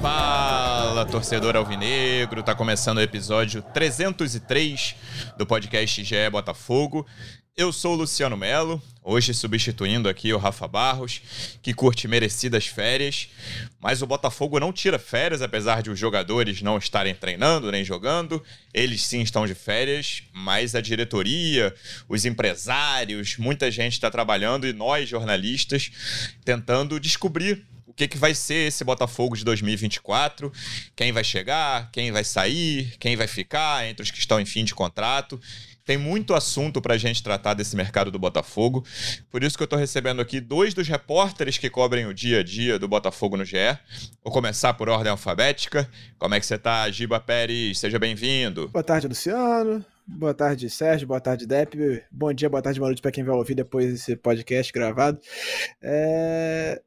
Fala, torcedor alvinegro, tá começando o episódio 303 do podcast GE Botafogo. Eu sou o Luciano Melo, hoje substituindo aqui o Rafa Barros, que curte merecidas férias, mas o Botafogo não tira férias, apesar de os jogadores não estarem treinando nem jogando. Eles sim estão de férias, mas a diretoria, os empresários, muita gente está trabalhando e nós, jornalistas, tentando descobrir que, que vai ser esse Botafogo de 2024, quem vai chegar, quem vai sair, quem vai ficar entre os que estão em fim de contrato. Tem muito assunto para a gente tratar desse mercado do Botafogo. Por isso que eu estou recebendo aqui dois dos repórteres que cobrem o dia a dia do Botafogo no GE. Vou começar por ordem alfabética. Como é que você está, Giba Pérez? Seja bem-vindo. Boa tarde, Luciano. Boa tarde, Sérgio. Boa tarde, Dep. Bom dia, boa tarde, boa noite para quem vai ouvir depois desse podcast gravado. É...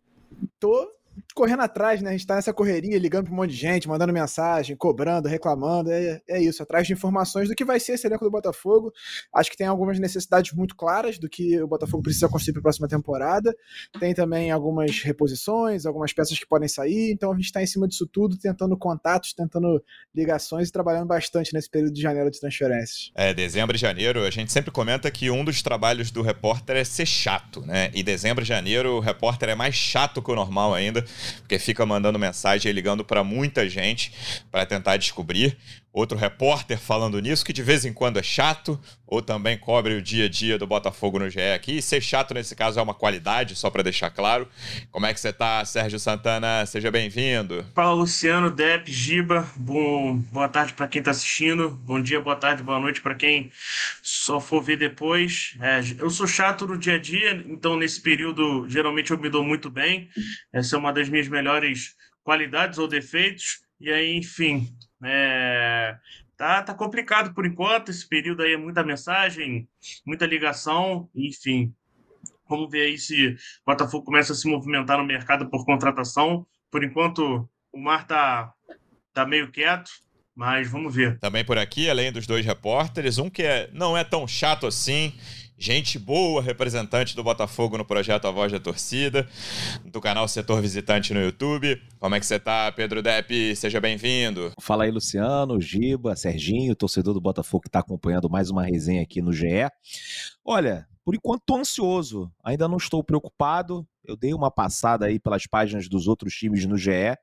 Tô correndo atrás, né? A gente tá nessa correria, ligando para um monte de gente, mandando mensagem, cobrando, reclamando. É, é isso, atrás de informações do que vai ser esse elenco do Botafogo. Acho que tem algumas necessidades muito claras do que o Botafogo precisa construir para a próxima temporada. Tem também algumas reposições, algumas peças que podem sair. Então a gente está em cima disso tudo, tentando contatos, tentando ligações e trabalhando bastante nesse período de janeiro de transferências. É, dezembro e janeiro, a gente sempre comenta que um dos trabalhos do repórter é ser chato, né? E dezembro e janeiro o repórter é mais chato que o normal ainda porque fica mandando mensagem e ligando para muita gente para tentar descobrir. Outro repórter falando nisso, que de vez em quando é chato, ou também cobre o dia a dia do Botafogo no GE aqui. E ser chato nesse caso é uma qualidade, só para deixar claro. Como é que você tá, Sérgio Santana? Seja bem-vindo. Fala, Luciano, Dep, Giba. Bom, boa tarde para quem tá assistindo. Bom dia, boa tarde, boa noite para quem só for ver depois. É, eu sou chato no dia a dia, então nesse período geralmente eu me dou muito bem. Essa é uma das minhas melhores qualidades ou defeitos. E aí, enfim, é, tá, tá complicado por enquanto. Esse período aí é muita mensagem, muita ligação, enfim. Vamos ver aí se o Botafogo começa a se movimentar no mercado por contratação. Por enquanto, o mar tá, tá meio quieto, mas vamos ver. Também por aqui, além dos dois repórteres, um que é, não é tão chato assim, gente boa, representante do Botafogo no projeto A Voz da Torcida, do canal Setor Visitante no YouTube. Como é que você tá, Pedro Depp? Seja bem-vindo. Fala aí, Luciano, Giba, Serginho, torcedor do Botafogo que está acompanhando mais uma resenha aqui no GE. Olha, por enquanto estou ansioso, ainda não estou preocupado. Eu dei uma passada aí pelas páginas dos outros times no GE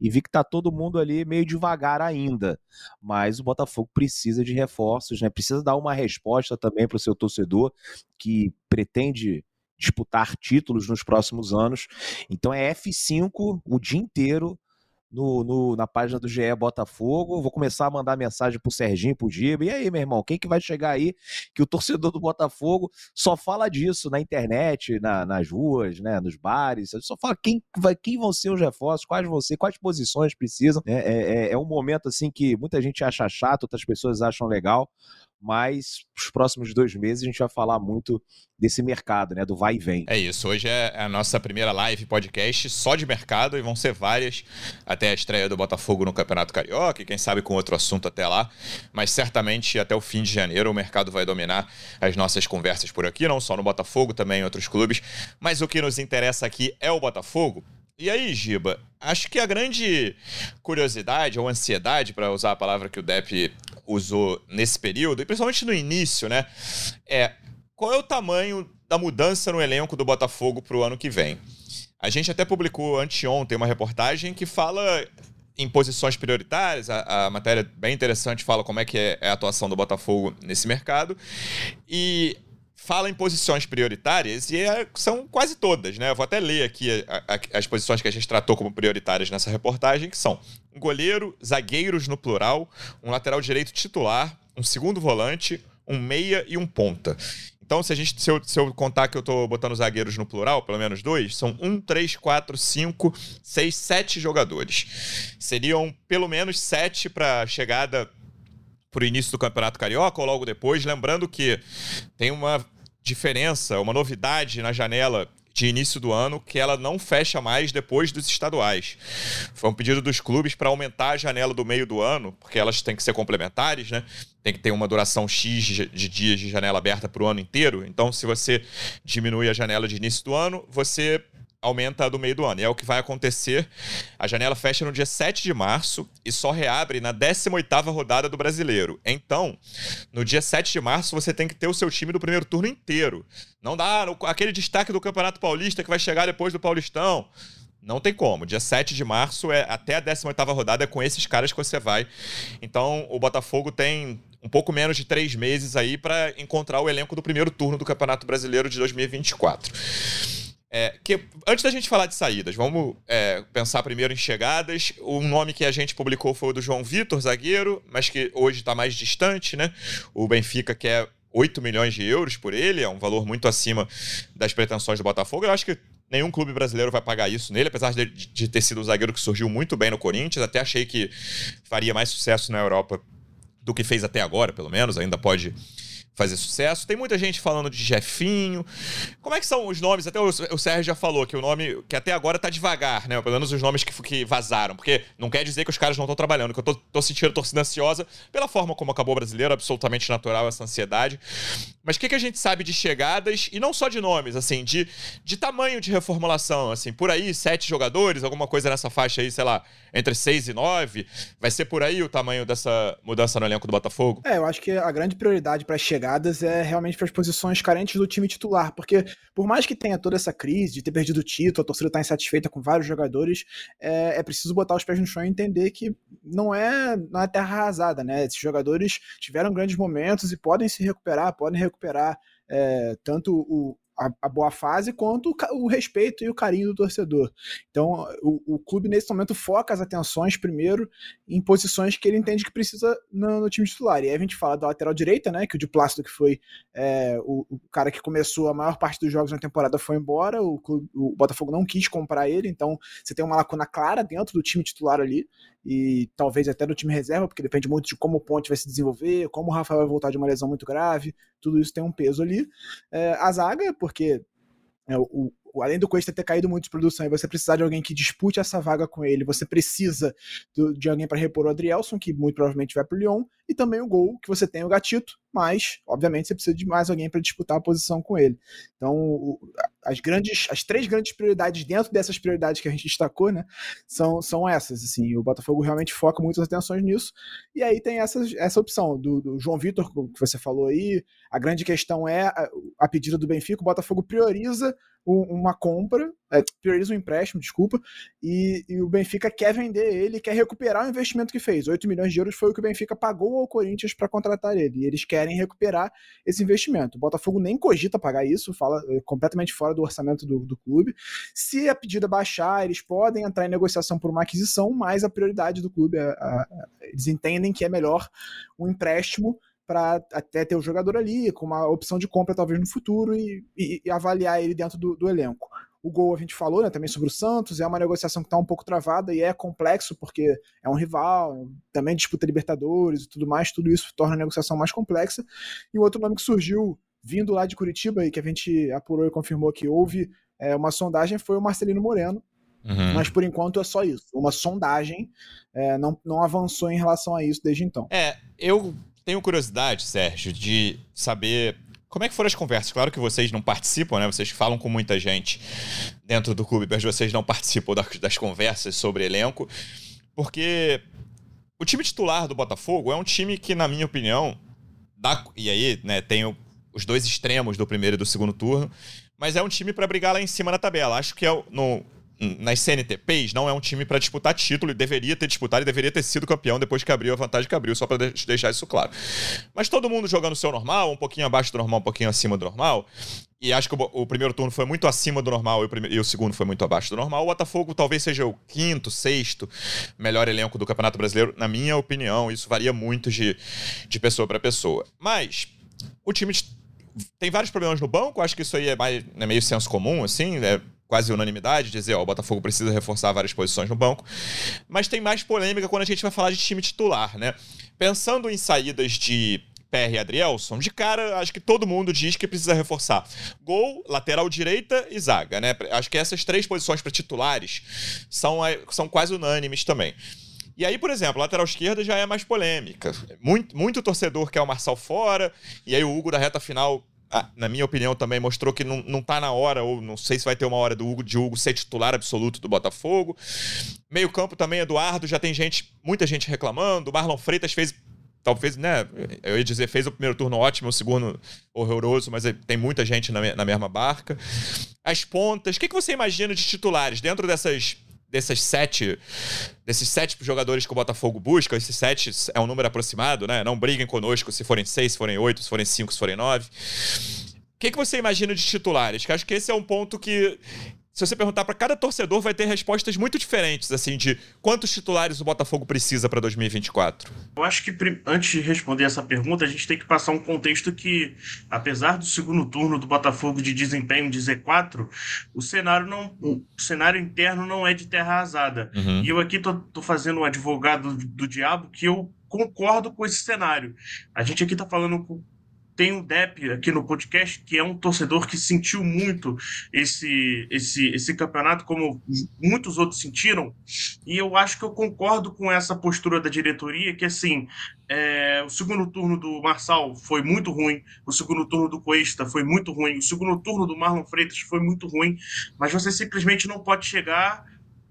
e vi que tá todo mundo ali meio devagar ainda. Mas o Botafogo precisa de reforços, né? Precisa dar uma resposta também para o seu torcedor que pretende disputar títulos nos próximos anos. Então é F5 o dia inteiro no, no, na página do GE Botafogo. Vou começar a mandar mensagem pro Serginho, pro Giba. E aí, meu irmão, quem que vai chegar aí? Que o torcedor do Botafogo só fala disso na internet, na, nas ruas, né, nos bares. Só fala quem, vai, quem vão ser os reforços, quais vão ser, quais posições precisam. É, é, é um momento assim que muita gente acha chato, outras pessoas acham legal mas os próximos dois meses a gente vai falar muito desse mercado, né? Do vai e vem. É isso. Hoje é a nossa primeira live podcast só de mercado e vão ser várias até a estreia do Botafogo no Campeonato Carioca e quem sabe com outro assunto até lá. Mas certamente até o fim de janeiro o mercado vai dominar as nossas conversas por aqui, não só no Botafogo, também em outros clubes. Mas o que nos interessa aqui é o Botafogo. E aí, Giba, acho que a grande curiosidade ou ansiedade, para usar a palavra que o Depp usou nesse período, e principalmente no início, né, é qual é o tamanho da mudança no elenco do Botafogo para o ano que vem. A gente até publicou anteontem uma reportagem que fala em posições prioritárias. A, a, matéria bem interessante fala como é que é, é, a atuação do Botafogo nesse mercado. E fala em posições prioritárias e é, são quase todas, né? Eu vou até ler aqui a, a, as posições que a gente tratou como prioritárias nessa reportagem, que são um goleiro, zagueiros no plural, um lateral direito titular, um segundo volante, um meia e um ponta. Então, se, a gente, se, eu, se eu contar que eu estou botando zagueiros no plural, pelo menos dois, são um, três, quatro, cinco, seis, sete jogadores. Seriam pelo menos sete para chegada para o início do Campeonato Carioca ou logo depois. Lembrando que tem uma diferença, uma novidade na janela de início do ano que ela não fecha mais depois dos estaduais. Foi um pedido dos clubes para aumentar a janela do meio do ano, porque elas têm que ser complementares, né? Tem que ter uma duração X de dias de janela aberta para o ano inteiro. Então, se você diminui a janela de início do ano, você aumenta do meio do ano. E é o que vai acontecer. A janela fecha no dia 7 de março e só reabre na 18ª rodada do Brasileiro. Então, no dia 7 de março, você tem que ter o seu time do primeiro turno inteiro. Não dá aquele destaque do Campeonato Paulista que vai chegar depois do Paulistão. Não tem como. Dia 7 de março é até a 18ª rodada é com esses caras que você vai. Então, o Botafogo tem um pouco menos de três meses aí para encontrar o elenco do primeiro turno do Campeonato Brasileiro de 2024. É, que, antes da gente falar de saídas, vamos é, pensar primeiro em chegadas. O nome que a gente publicou foi o do João Vitor, zagueiro, mas que hoje está mais distante, né? O Benfica quer 8 milhões de euros por ele, é um valor muito acima das pretensões do Botafogo. Eu acho que nenhum clube brasileiro vai pagar isso nele, apesar de, de ter sido um zagueiro que surgiu muito bem no Corinthians. Até achei que faria mais sucesso na Europa do que fez até agora, pelo menos. Ainda pode fazer sucesso. Tem muita gente falando de Jefinho. Como é que são os nomes? Até o, o Sérgio já falou que o nome que até agora tá devagar, né? Pelo menos os nomes que, que vazaram. Porque não quer dizer que os caras não estão trabalhando, que eu tô, tô sentindo torcida ansiosa pela forma como acabou o brasileiro, absolutamente natural essa ansiedade. Mas o que, que a gente sabe de chegadas, e não só de nomes, assim, de, de tamanho de reformulação, assim, por aí, sete jogadores, alguma coisa nessa faixa aí, sei lá, entre seis e nove. Vai ser por aí o tamanho dessa mudança no elenco do Botafogo? É, eu acho que a grande prioridade para chegar é realmente para as posições carentes do time titular, porque por mais que tenha toda essa crise de ter perdido o título, a torcida está insatisfeita com vários jogadores, é, é, preciso botar os pés no chão e entender que não é, não é terra arrasada, né? Esses jogadores tiveram grandes momentos e podem se recuperar, podem recuperar é, tanto o, a, a, boa fase quanto o, o, respeito e o carinho do torcedor. Então, o, o, clube nesse momento foca as atenções primeiro em posições que ele entende que precisa no, no time titular. E aí a gente fala da lateral direita, né? Que o de Plácido, que foi é, o, o, cara que começou a maior parte dos jogos na temporada, foi embora. O, clube, o Botafogo não quis comprar ele, então você tem uma lacuna clara dentro do time titular ali e talvez até do time reserva, porque depende muito de como o Ponte vai se desenvolver, como o Rafael vai voltar de uma lesão muito grave, tudo isso tem um peso ali. É, a zaga, porque é, o, além do Cuesta ter caído muito de produção e você precisar de alguém que dispute essa vaga com ele, você precisa do, de alguém para repor o Adrielson, que muito provavelmente vai para o Lyon, e também o gol, que você tem o Gatito, mas, obviamente, você precisa de mais alguém para disputar a posição com ele. Então, as grandes, as três grandes prioridades dentro dessas prioridades que a gente destacou, né, são, são essas, assim, o Botafogo realmente foca muitas atenções nisso, e aí tem essa, essa opção do, do João Vitor, que você falou aí, a grande questão é a, a pedida do Benfica, o Botafogo prioriza uma compra, é, prioriza um empréstimo, desculpa, e, e, o Benfica quer vender ele, quer recuperar o investimento que fez. 8 milhões de euros foi o que o Benfica pagou ao Corinthians para contratar ele, e eles querem recuperar esse investimento. O Botafogo nem cogita pagar isso, fala é, completamente fora do orçamento do, do clube. Se a pedida baixar, eles podem entrar em negociação por uma aquisição, mas a prioridade do clube, a, eles entendem que é melhor um empréstimo para até ter o jogador ali, com uma opção de compra talvez no futuro e, e, e avaliar ele dentro do, do, elenco. O gol a gente falou né, também sobre o Santos, é uma negociação que está um pouco travada e é complexo porque é um rival, também disputa Libertadores e tudo mais, tudo isso torna a negociação mais complexa. E o outro nome que surgiu vindo lá de Curitiba e que a gente apurou e confirmou que houve é, uma sondagem foi o Marcelino Moreno, Uhum. Mas por enquanto é só isso. Uma sondagem é, não, não avançou em relação a isso desde então. É, eu tenho curiosidade, Sérgio, de saber como é que foram as conversas? Claro que vocês não participam, né? Vocês falam com muita gente dentro do clube, mas vocês não participam das conversas sobre elenco, porque o time titular do Botafogo é um time que, na minha opinião, dá, e aí, né, tem os dois extremos do primeiro e do segundo turno, mas é um time para brigar lá em cima na tabela. Acho que é no, nas CNTPs não é um time para disputar título e deveria ter disputado e deveria ter sido campeão depois que abriu a vantagem que abriu, só para deixar isso claro. Mas todo mundo jogando o seu normal, um pouquinho abaixo do normal, um pouquinho acima do normal. E acho que o, o primeiro turno foi muito acima do normal e o, e o, segundo foi muito abaixo do normal. O Botafogo talvez seja o quinto, sexto melhor elenco do Campeonato Brasileiro, na minha opinião. Isso varia muito de, de pessoa para pessoa. Mas o time tem vários problemas no banco, acho que isso aí é, mais, é meio senso comum, assim. É, quase unanimidade, dizer, ó, o Botafogo precisa reforçar várias posições no banco. Mas tem mais polêmica quando a gente vai falar de time titular, né? Pensando em saídas de PR e Adrielson, de cara, acho que todo mundo diz que precisa reforçar. Gol, lateral direita e zaga, né? Acho que essas três posições para titulares são, são quase unânimes também. E aí, por exemplo, lateral esquerda já é mais polêmica. Muito, muito torcedor quer o Marçal fora, e aí o Hugo da reta final na minha opinião, também mostrou que não, não tá na hora, ou não sei se vai ter uma hora do Hugo, de Hugo ser titular absoluto do Botafogo. Meio campo também, Eduardo, já tem gente, muita gente reclamando. O Marlon Freitas fez, talvez, né, eu ia dizer, fez o primeiro turno ótimo, o segundo horroroso, mas tem muita gente na, na mesma barca. As pontas, o que, que você imagina de titulares dentro dessas dessas sete, desses sete jogadores que o Botafogo busca, esses sete é um número aproximado, né? Não briguem conosco se forem seis, se forem oito, se forem cinco, se forem nove. O que, que você imagina de titulares? Que acho que esse é um ponto que se você perguntar para cada torcedor, vai ter respostas muito diferentes, assim, de quantos titulares o Botafogo precisa para 2024. Eu acho que antes de responder essa pergunta, a gente tem que passar um contexto que, apesar do segundo turno do Botafogo de desempenho de Z4, o cenário não, o cenário interno não é de terra arrasada. Uhum. E eu aqui tô, tô fazendo um advogado do, do diabo que eu concordo com esse cenário. A gente aqui tá falando com tem o Depp aqui no podcast, que é um torcedor que sentiu muito esse, esse, esse campeonato, como muitos outros sentiram. E eu acho que eu concordo com essa postura da diretoria, que assim, é, o segundo turno do Marçal foi muito ruim, o segundo turno do Cuesta foi muito ruim, o segundo turno do Marlon Freitas foi muito ruim, mas você simplesmente não pode chegar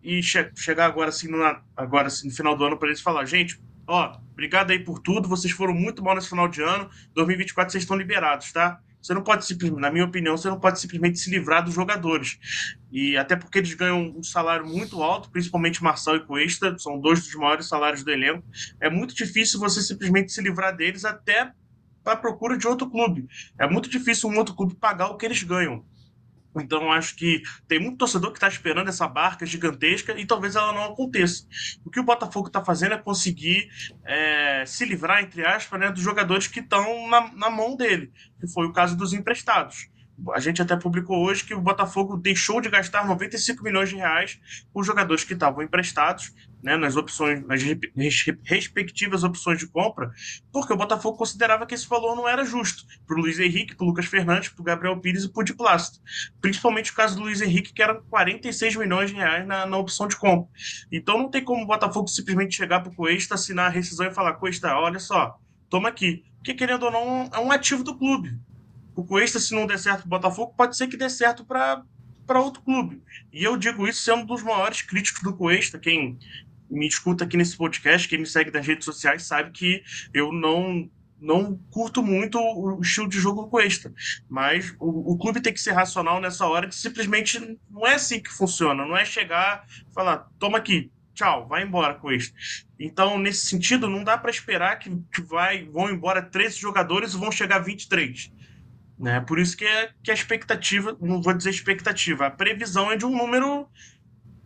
e che chegar agora assim, no, agora assim, no final do ano para eles falar, gente, ó, obrigado aí por tudo, vocês foram muito mal nesse final de ano, 2024 vocês estão liberados, tá? Você não pode simplesmente, na minha opinião, você não pode simplesmente se livrar dos jogadores. E até porque eles ganham um salário muito alto, principalmente Marçal e Cuesta, são dois dos maiores salários do elenco. É muito difícil você simplesmente se livrar deles até para procura de outro clube. É muito difícil um outro clube pagar o que eles ganham. Então, acho que tem muito torcedor que está esperando essa barca gigantesca e talvez ela não aconteça. O que o Botafogo está fazendo é conseguir é, se livrar, entre aspas, né, dos jogadores que estão na, na mão dele, que foi o caso dos emprestados. A gente até publicou hoje que o Botafogo deixou de gastar 95 milhões de reais com jogadores que estavam emprestados né, nas opções, nas respectivas opções de compra, porque o Botafogo considerava que esse valor não era justo para o Luiz Henrique, para o Lucas Fernandes, para o Gabriel Pires e para o Di Plácido. Principalmente o caso do Luiz Henrique, que era 46 milhões de reais na, na opção de compra. Então não tem como o Botafogo simplesmente chegar para o Cuesta, assinar a rescisão e falar: Cuesta, olha só, toma aqui. Porque, querendo ou não, é um ativo do clube. O Cuesta, se não der certo para o Botafogo, pode ser que dê certo para outro clube. E eu digo isso sendo um dos maiores críticos do Cuesta. Quem me escuta aqui nesse podcast, quem me segue nas redes sociais sabe que eu não não curto muito o estilo de jogo do Cuesta. Mas o, o, clube tem que ser racional nessa hora que simplesmente não é assim que funciona. Não é chegar e falar, toma aqui, tchau, vai embora Cuesta. Então, nesse sentido, não dá para esperar que, que vai, vão embora 13 jogadores e vão chegar 23. Né? Por isso que, é, que a expectativa, não vou dizer expectativa, a previsão é de um número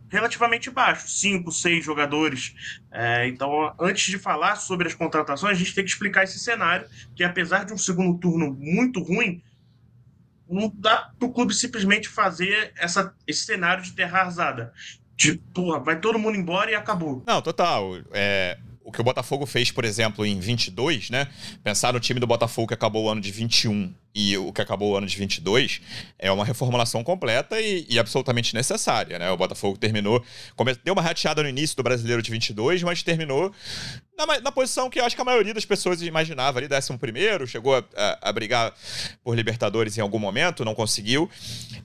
relativamente baixo, cinco, seis jogadores. É, então, antes de falar sobre as contratações, a gente tem que explicar esse cenário, que apesar de um segundo turno muito ruim, não dá para o clube simplesmente fazer essa, esse cenário de terra arrasada. Tipo, vai todo mundo embora e acabou. Não, total. É, o que o Botafogo fez, por exemplo, em 22, né? Pensar no time do Botafogo que acabou o ano de 21 e o que acabou o ano de 22 é uma reformulação completa e, e absolutamente necessária, né? O Botafogo terminou, deu uma rateada no início do Brasileiro de 22, mas terminou na, na, posição que eu acho que a maioria das pessoas imaginava ali, décimo primeiro, chegou a, a, a, brigar por Libertadores em algum momento, não conseguiu.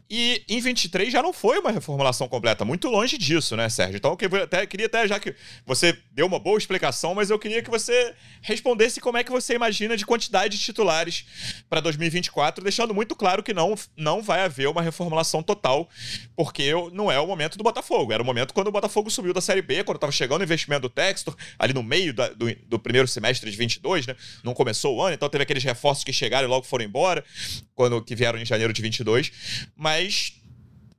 E em 23 já não foi uma reformulação completa, muito longe disso, né, Sérgio? Então eu até, queria até, já que você deu uma boa explicação, mas eu queria que você respondesse como é que você imagina de quantidade de titulares para 2024, deixando muito claro que não, não vai haver uma reformulação total, porque não é o momento do Botafogo. Era o momento quando o Botafogo subiu da Série B, quando estava chegando o investimento do Textor, ali no meio da do, do, primeiro semestre de 22, né? Não começou o ano, então teve aqueles reforços que chegaram e logo foram embora, quando que vieram em janeiro de 22. Mas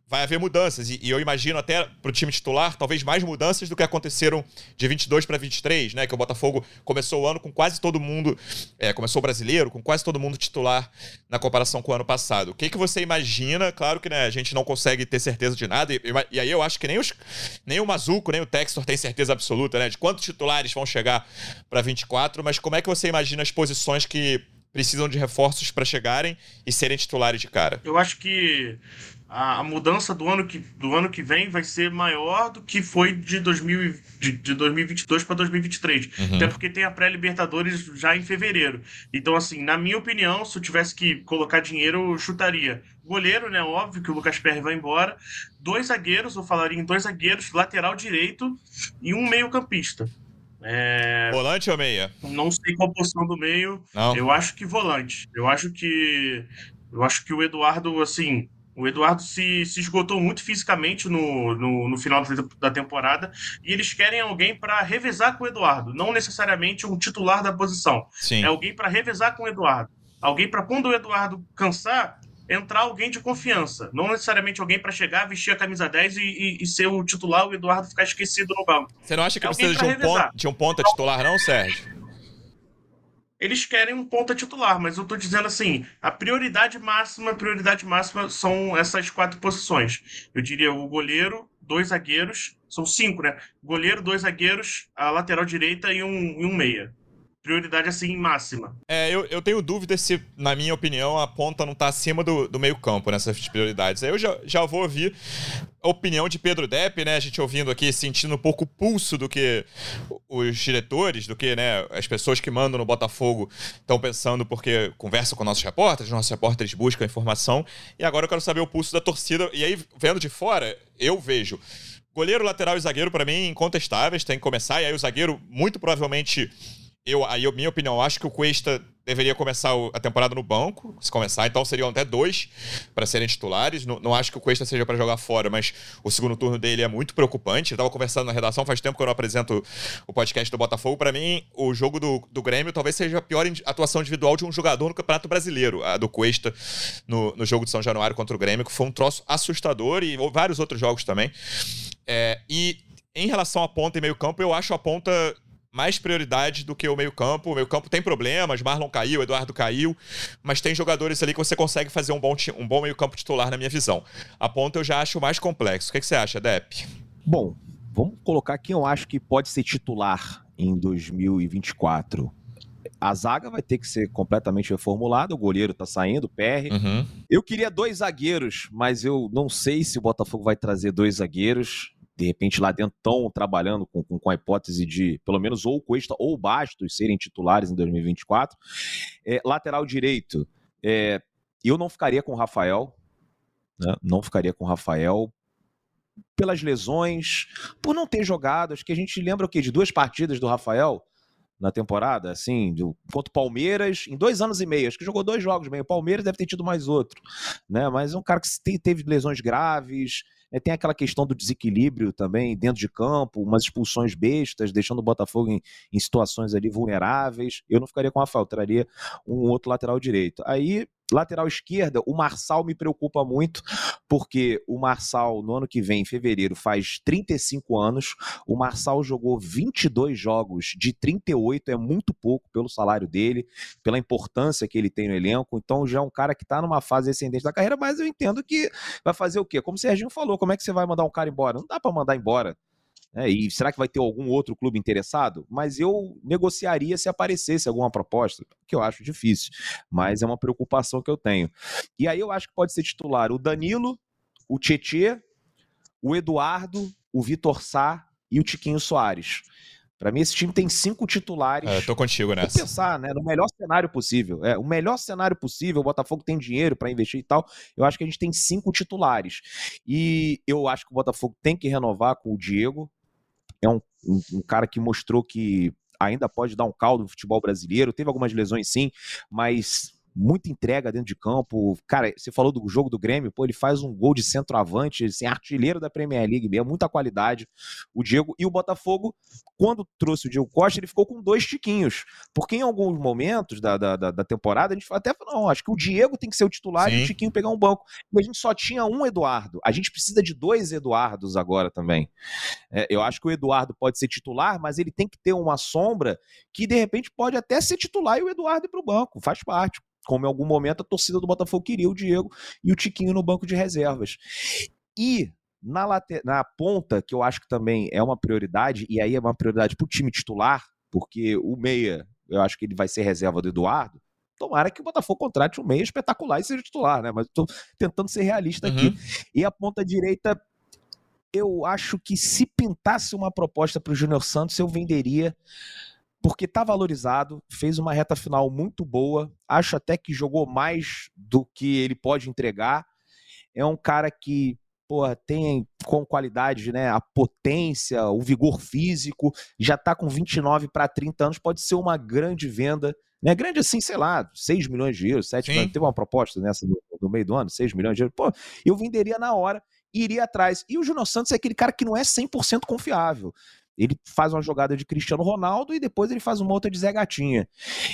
vai haver mudanças. E, e eu imagino até para o time titular, talvez mais mudanças do que aconteceram de 22 para 23, né? Que o Botafogo começou o ano com quase todo mundo, é, começou o brasileiro, com quase todo mundo titular na comparação com o ano passado. O que, que você imagina? Claro que né, a gente não consegue ter certeza de nada, e, e aí eu acho que nem, os, nem o Mazuco, nem o Textor tem certeza absoluta, né? De quantos titulares vão chegar para 24, mas como é que você imagina as posições que precisam de reforços para chegarem e serem titulares de cara? Eu acho que a, mudança do ano, que, do ano que vem vai ser maior do que foi de, 2000, de, de 2022 para 2023. Uhum. Até porque tem a pré-Libertadores já em fevereiro. Então, assim, na minha opinião, se eu tivesse que colocar dinheiro, eu chutaria. Goleiro, né? Óbvio que o Lucas Perry vai embora. Dois zagueiros, eu falaria em dois zagueiros, lateral direito e um meio-campista. É... Volante ou meia? Não sei qual posição do meio. Não. Eu acho que volante. Eu acho que. Eu acho que o Eduardo, assim, o Eduardo se, se esgotou muito fisicamente no, no, no, final da temporada e eles querem alguém para revezar com o Eduardo, não necessariamente um titular da posição. Sim. É alguém para revezar com o Eduardo. Alguém para quando o Eduardo cansar, entrar alguém de confiança. Não necessariamente alguém para chegar, vestir a camisa 10 e, e, e, ser o titular, o Eduardo ficar esquecido no banco. Você não acha que é precisa de um, ponto, de um ponta titular, não, Sérgio? Eles querem um ponta titular, mas eu tô dizendo assim, a prioridade máxima, a prioridade máxima são essas quatro posições. Eu diria o goleiro, dois zagueiros, são cinco, né? Goleiro, dois zagueiros, a lateral direita e um, e um meia prioridade assim máxima. É, eu, eu tenho dúvida se, na minha opinião, a ponta não está acima do, do meio-campo nessas prioridades. Eu já, já vou ouvir a opinião de Pedro Depp, né? A gente ouvindo aqui, sentindo um pouco o pulso do que os diretores, do que né, as pessoas que mandam no Botafogo estão pensando, porque conversam com nossos repórteres, nossos repórteres buscam informação. E agora eu quero saber o pulso da torcida. E aí, vendo de fora, eu vejo. Goleiro, lateral e zagueiro, para mim, incontestáveis, tem que começar. E aí o zagueiro, muito provavelmente eu, aí, minha opinião, eu acho que o Cuesta deveria começar a temporada no banco, se começar, então seriam até dois para serem titulares. Não, não, acho que o Cuesta seja para jogar fora, mas o segundo turno dele é muito preocupante. Eu estava conversando na redação, faz tempo que eu não apresento o podcast do Botafogo. Para mim, o jogo do, do Grêmio talvez seja a pior atuação individual de um jogador no Campeonato Brasileiro, a do Cuesta no, no jogo de São Januário contra o Grêmio, que foi um troço assustador e vários outros jogos também. É, e em relação à ponta e meio campo, eu acho a ponta mais prioridade do que o meio-campo. O meio-campo tem problemas, Marlon caiu, Eduardo caiu, mas tem jogadores ali que você consegue fazer um bom, um bom meio-campo titular, na minha visão. A ponta eu já acho mais complexo. O que, que você acha, Depp? Bom, vamos colocar quem eu acho que pode ser titular em 2024. A zaga vai ter que ser completamente reformulada, o goleiro tá saindo, o PR. Uhum. Eu queria dois zagueiros, mas eu não sei se o Botafogo vai trazer dois zagueiros de repente lá dentro estão trabalhando com, com, com, a hipótese de pelo menos ou Cuesta ou Bastos serem titulares em 2024. É, lateral direito, é, eu não ficaria com o Rafael, né? não ficaria com o Rafael pelas lesões, por não ter jogado, acho que a gente lembra o quê? De duas partidas do Rafael na temporada, assim, do, contra o Palmeiras, em dois anos e meio, acho que jogou dois jogos bem, o Palmeiras deve ter tido mais outro, né, mas é um cara que teve lesões graves, é, tem aquela questão do desequilíbrio também dentro de campo, umas expulsões bestas, deixando o Botafogo em, em situações ali vulneráveis. Eu não ficaria com a falta, traria um outro lateral direito. Aí Lateral esquerda, o Marçal me preocupa muito, porque o Marçal, no ano que vem, em fevereiro, faz 35 anos. O Marçal jogou 22 jogos de 38, é muito pouco pelo salário dele, pela importância que ele tem no elenco. Então já é um cara que está numa fase ascendente da carreira, mas eu entendo que vai fazer o quê? Como o Serginho falou, como é que você vai mandar um cara embora? Não dá para mandar embora. É, e será que vai ter algum outro clube interessado? Mas eu negociaria se aparecesse alguma proposta, que eu acho difícil, mas é uma preocupação que eu tenho. E aí eu acho que pode ser titular o Danilo, o Tietê, o Eduardo, o Vitor Sá e o Tiquinho Soares. Para mim, esse time tem cinco titulares. É, tô contigo nessa. Vou pensar, né? No melhor cenário possível. É, o melhor cenário possível, o Botafogo tem dinheiro para investir e tal. Eu acho que a gente tem cinco titulares. E eu acho que o Botafogo tem que renovar com o Diego é um, um, um cara que mostrou que ainda pode dar um caldo no futebol brasileiro. Teve algumas lesões sim, mas muita entrega dentro de campo. Cara, você falou do jogo do Grêmio, pô, ele faz um gol de centroavante, assim, artilheiro da Premier League mesmo, muita qualidade. O Diego e o Botafogo, quando trouxe o Diego Costa, ele ficou com dois tiquinhos. Porque em alguns momentos da, da, da temporada, a gente até falou, não, acho que o Diego tem que ser o titular Sim. e o Tiquinho pegar um banco. E a gente só tinha um Eduardo. A gente precisa de dois Eduardos agora também. É, eu acho que o Eduardo pode ser titular, mas ele tem que ter uma sombra que, de repente, pode até ser titular e o Eduardo ir para o banco. Faz parte como em algum momento a torcida do Botafogo queria o Diego e o Tiquinho no banco de reservas. E na, late... na ponta, que eu acho que também é uma prioridade, e aí é uma prioridade para o time titular, porque o meia, eu acho que ele vai ser reserva do Eduardo. Tomara que o Botafogo contrate um meia espetacular e seja titular, né? Mas estou tentando ser realista uhum. aqui. E a ponta direita, eu acho que se pintasse uma proposta para o Júnior Santos, eu venderia porque está valorizado, fez uma reta final muito boa, acho até que jogou mais do que ele pode entregar. É um cara que porra, tem com qualidade, né, a potência, o vigor físico, já está com 29 para 30 anos, pode ser uma grande venda, né? Grande assim, sei lá, 6 milhões de euros, 7 milhões. Teve uma proposta nessa no, meio do ano, 6 milhões de euros. Pô, eu venderia na hora iria atrás. E o Júnior Santos é aquele cara que não é 100% confiável. Ele faz uma jogada de Cristiano Ronaldo e depois ele faz uma outra de Zé Gatinha.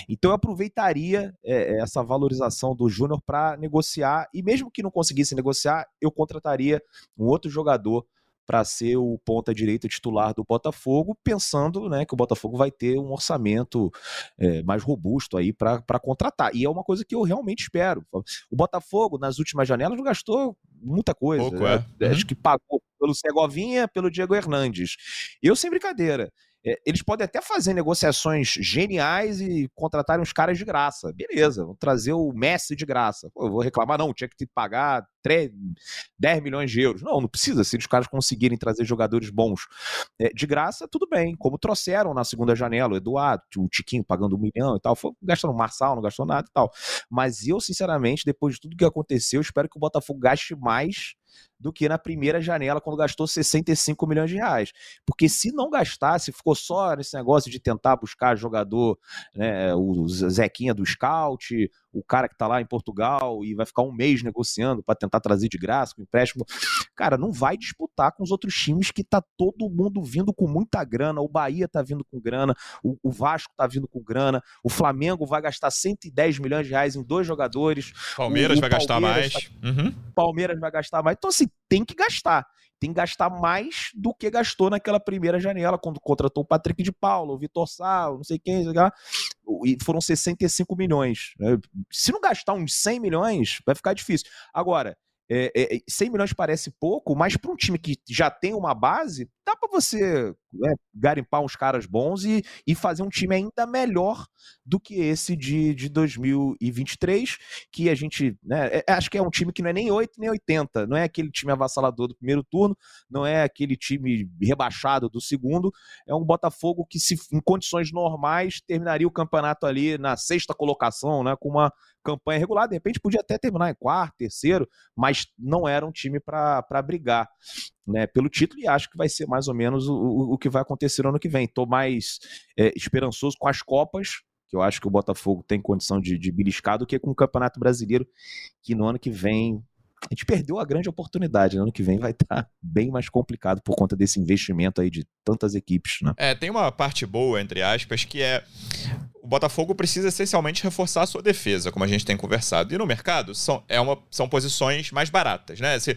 Então eu aproveitaria é, é essa valorização do Júnior para negociar, e mesmo que não conseguisse negociar, eu contrataria um outro jogador para ser o ponta direita titular do Botafogo, pensando né, que o Botafogo vai ter um orçamento é, mais robusto aí para contratar. E é uma coisa que eu realmente espero. O Botafogo, nas últimas janelas, não gastou muita coisa. Pouco, né? é. Acho uhum. que pagou pelo Segovinha, pelo Diego Hernandes. Eu, sem brincadeira, é, eles podem até fazer negociações geniais e contratarem os caras de graça. Beleza, vão trazer o Messi de graça. Pô, eu vou reclamar, não, tinha que pagar 3, 10 milhões de euros. Não, não precisa. Se os caras conseguirem trazer jogadores bons é, de graça, tudo bem. Como trouxeram na segunda janela, o Eduardo, o Tiquinho pagando um milhão e tal. Foi gastando Marçal, não gastou nada e tal. Mas eu, sinceramente, depois de tudo que aconteceu, espero que o Botafogo gaste mais do que na primeira janela, quando gastou 65 milhões de reais. Porque se não gastasse, ficou só nesse negócio de tentar buscar jogador, né, o Zequinha do Scout, o cara que está lá em Portugal e vai ficar um mês negociando para tentar trazer de graça, com empréstimo. Cara, não vai disputar com os outros times que tá todo mundo vindo com muita grana. O Bahia tá vindo com grana, o, o Vasco tá vindo com grana, o Flamengo vai gastar 110 milhões de reais em dois jogadores. Palmeiras o, o vai gastar mais. Tá... Uhum. Palmeiras vai gastar mais. Então, assim, tem que gastar tem que gastar mais do que gastou naquela primeira janela, quando contratou o Patrick de Paulo, o Vitor Sal, não sei quem, e foram 65 milhões. Né? Se não gastar uns 100 milhões, vai ficar difícil. Agora, é, é, 100 milhões parece pouco, mas para um time que já tem uma base, dá para você né, garimpar uns caras bons e, e fazer um time ainda melhor do que esse de, de 2023, que a gente, né, é, acho que é um time que não é nem 8 nem 80, não é aquele time avassalador do primeiro turno, não é aquele time rebaixado do segundo, é um Botafogo que se em condições normais terminaria o campeonato ali na sexta colocação, né, com uma campanha regular, de repente podia até terminar em quarto, terceiro, mas não era um time para brigar né, pelo título e acho que vai ser mais ou menos o, o, que vai acontecer no ano que vem. Estou mais é, esperançoso com as Copas, que eu acho que o Botafogo tem condição de, de beliscar, do que com o Campeonato Brasileiro, que no ano que vem a gente perdeu a grande oportunidade. No ano que vem vai estar tá bem mais complicado por conta desse investimento aí de tantas equipes, né? É, tem uma parte boa, entre aspas, que é o Botafogo precisa essencialmente reforçar a sua defesa, como a gente tem conversado. E no mercado são, é uma, são posições mais baratas, né? Se,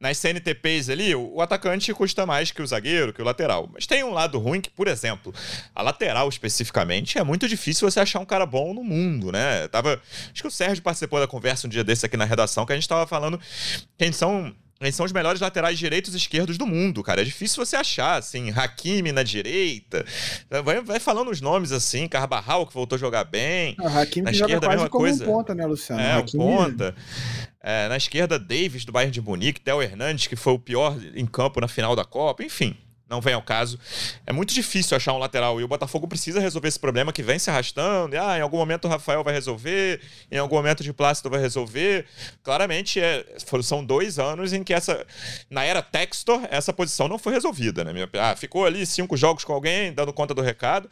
nas CNTPs ali, o, o, atacante custa mais que o zagueiro, que o lateral. Mas tem um lado ruim que, por exemplo, a lateral especificamente, é muito difícil você achar um cara bom no mundo, né? Tava, acho que o Sérgio participou da conversa um dia desse aqui na redação, que a gente estava falando quem são eles são os melhores laterais direitos e esquerdos do mundo, cara. É difícil você achar, assim, Hakimi na direita. Vai, vai falando os nomes assim, Carbarral, que voltou a jogar bem. Hakimi na esquerda, joga quase como coisa. um ponta, né, Luciano? É, um ponta. É, na esquerda, Davis, do Bayern de Munique, Theo Hernandes, que foi o pior em campo na final da Copa. Enfim, não vem ao caso. É muito difícil achar um lateral e o Botafogo precisa resolver esse problema que vem se arrastando. E, ah, em algum momento o Rafael vai resolver, em algum momento de Plácido vai resolver. Claramente, é, são dois anos em que essa. Na era Textor, essa posição não foi resolvida, né? Ah, ficou ali cinco jogos com alguém, dando conta do recado,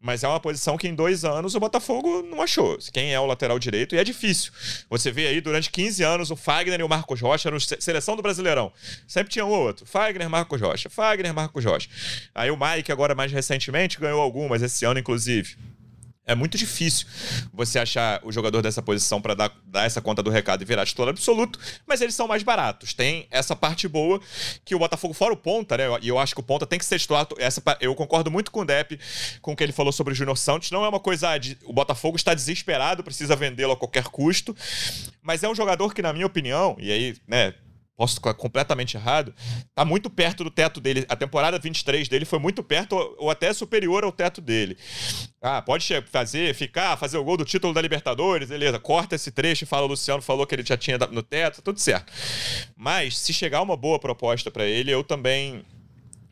mas é uma posição que em dois anos o Botafogo não achou. Quem é o lateral direito? E é difícil. Você vê aí durante 15 anos o Fagner e o Marcos Rocha eram seleção do Brasileirão. Sempre tinha um outro. Fagner, Marcos Rocha. Fagner, Marcos Rocha. Aí o Mike, agora mais recentemente, ganhou algumas, esse ano inclusive. É muito difícil você achar o jogador dessa posição para dar, dar essa conta do recado e virar titular absoluto, mas eles são mais baratos. Tem essa parte boa que o Botafogo, fora o ponta, né? E eu acho que o ponta tem que ser titular. Essa, eu concordo muito com o Depp, com o que ele falou sobre o Júnior Santos. Não é uma coisa de. O Botafogo está desesperado, precisa vendê-lo a qualquer custo, mas é um jogador que, na minha opinião, e aí, né, posso estar completamente errado, tá muito perto do teto dele. A temporada 23 dele foi muito perto ou até superior ao teto dele. Ah, pode fazer, ficar, fazer o gol do título da Libertadores, beleza. Corta esse trecho e fala, o Luciano falou que ele já tinha no teto, tudo certo. Mas se chegar uma boa proposta para ele, eu também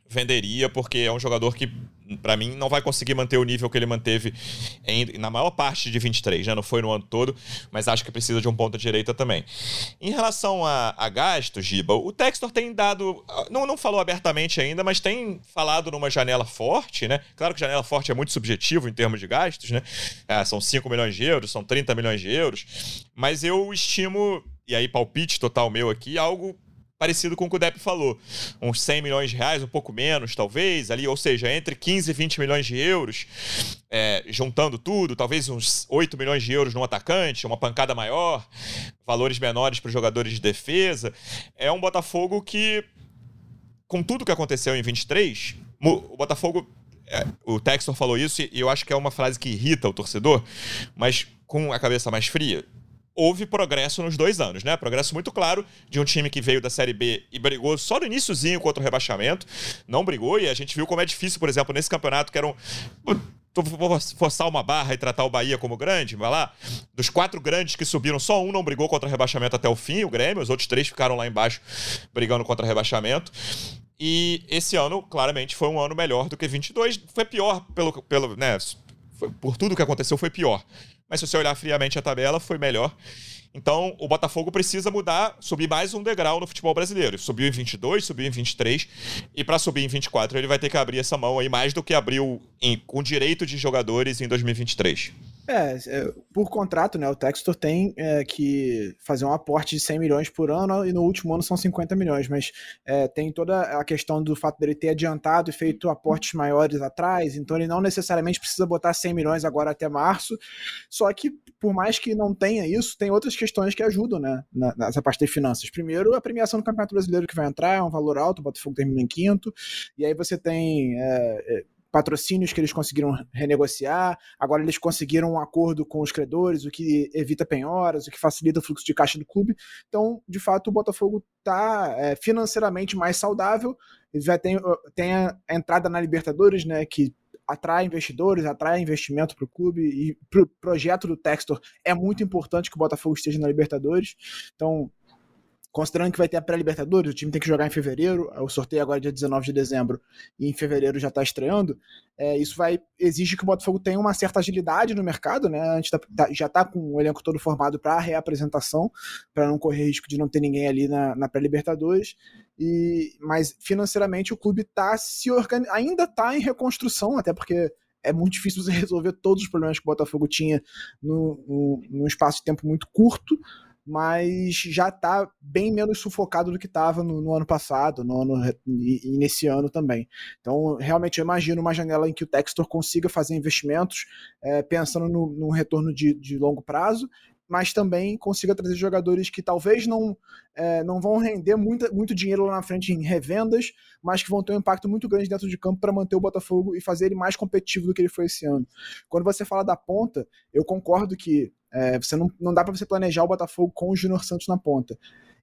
venderia, porque é um jogador que para mim, não vai conseguir manter o nível que ele manteve em, na maior parte de 23, né? Não foi no ano todo, mas acho que precisa de um ponta direita também. Em relação a, a gastos, Giba, o Textor tem dado. Não, não falou abertamente ainda, mas tem falado numa janela forte, né? Claro que janela forte é muito subjetivo em termos de gastos, né? É, são 5 milhões de euros, são 30 milhões de euros, mas eu estimo, e aí palpite total meu aqui, algo parecido com o que o Depp falou. Uns 100 milhões de reais, um pouco menos, talvez, ali, ou seja, entre 15 e 20 milhões de euros, é, juntando tudo, talvez uns 8 milhões de euros no atacante, uma pancada maior, valores menores para os jogadores de defesa. É um Botafogo que, com tudo que aconteceu em 23, o Botafogo. É, o Textor falou isso e eu acho que é uma frase que irrita o torcedor, mas com a cabeça mais fria houve progresso nos dois anos, né? Progresso muito claro de um time que veio da Série B e brigou só no iníciozinho contra o rebaixamento, não brigou e a gente viu como é difícil, por exemplo, nesse campeonato que era um vou forçar uma barra e tratar o Bahia como grande, vai lá. Dos quatro grandes que subiram, só um não brigou contra o rebaixamento até o fim, o Grêmio, os outros três ficaram lá embaixo brigando contra o rebaixamento. E esse ano, claramente, foi um ano melhor do que 22. Foi pior pelo, pelo né, por tudo que aconteceu, foi pior mas se você olhar friamente a tabela, foi melhor. Então, o Botafogo precisa mudar, subir mais um degrau no futebol brasileiro. Subiu em 22, subiu em 23, e para subir em 24 ele vai ter que abrir essa mão aí mais do que abriu em, com direito de jogadores em 2023. É, é, por contrato, né, o Textor tem é, que fazer um aporte de 100 milhões por ano e no último ano são 50 milhões, mas é, tem toda a questão do fato dele ter adiantado e feito aportes maiores atrás, então ele não necessariamente precisa botar 100 milhões agora até março, só que por mais que não tenha isso, tem outras questões que ajudam né, nessa parte de finanças. Primeiro, a premiação do Campeonato Brasileiro que vai entrar, é um valor alto, o Botafogo termina em quinto, e aí você tem é, é patrocínios que eles conseguiram renegociar, agora eles conseguiram um acordo com os credores, o que evita penhoras, o que facilita o fluxo de caixa do clube. Então, de fato, o Botafogo está é, financeiramente mais saudável, já tem, tem a entrada na Libertadores, né, que atrai investidores, atrai investimento para o clube e para o projeto do Textor é muito importante que o Botafogo esteja na Libertadores. Então, considerando que vai ter a pré-Libertadores, o time tem que jogar em fevereiro, o sorteio agora é dia 19 de dezembro, e em fevereiro já está estreando, é, isso vai exige que o Botafogo tenha uma certa agilidade no mercado, né? A gente tá, tá, já está com o elenco todo formado para a reapresentação, para não correr risco de não ter ninguém ali na, na pré-Libertadores. E, mas financeiramente o clube tá se organi ainda está em reconstrução, até porque é muito difícil você resolver todos os problemas que o Botafogo tinha num espaço de tempo muito curto mas já está bem menos sufocado do que estava no, no, ano passado no ano, e, e, nesse ano também. Então, realmente, eu imagino uma janela em que o Textor consiga fazer investimentos é, pensando no, no retorno de, de longo prazo mas também consiga trazer jogadores que talvez não, é, não vão render muito, muito dinheiro lá na frente em revendas, mas que vão ter um impacto muito grande dentro de campo para manter o Botafogo e fazer ele mais competitivo do que ele foi esse ano. Quando você fala da ponta, eu concordo que é, você não, não dá para você planejar o Botafogo com o Júnior Santos na ponta.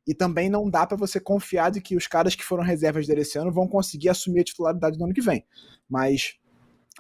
E também não dá para você confiar de que os caras que foram reservas dele esse ano vão conseguir assumir a titularidade no ano que vem. Mas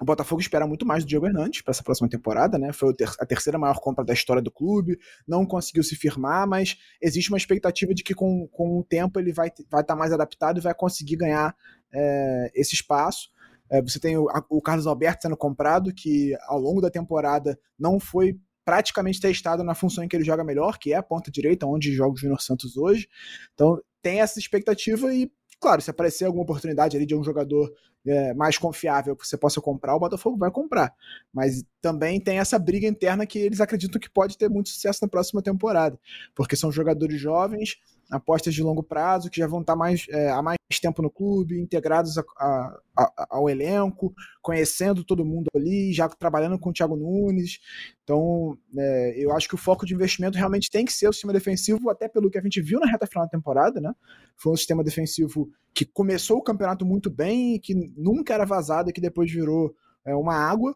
o Botafogo espera muito mais do Diego Hernandes para essa próxima temporada, né? Foi a terceira maior compra da história do clube, não conseguiu se firmar, mas existe uma expectativa de que com, com o tempo ele vai estar vai tá mais adaptado e vai conseguir ganhar é, esse espaço. É, você tem o, o, Carlos Alberto sendo comprado, que ao longo da temporada não foi praticamente testado na função em que ele joga melhor, que é a ponta direita, onde joga o Júnior Santos hoje. Então tem essa expectativa e, claro, se aparecer alguma oportunidade ali de um jogador é, mais confiável que você possa comprar, o Botafogo vai comprar. Mas também tem essa briga interna que eles acreditam que pode ter muito sucesso na próxima temporada, porque são jogadores jovens, apostas de longo prazo, que já vão estar mais, é, há mais tempo no clube, integrados a, a, a, ao elenco, conhecendo todo mundo ali, já trabalhando com o Thiago Nunes. Então, é, eu acho que o foco de investimento realmente tem que ser o sistema defensivo, até pelo que a gente viu na reta final da temporada, né? Foi um sistema defensivo que começou o campeonato muito bem, que nunca era vazado e que depois virou é, uma água,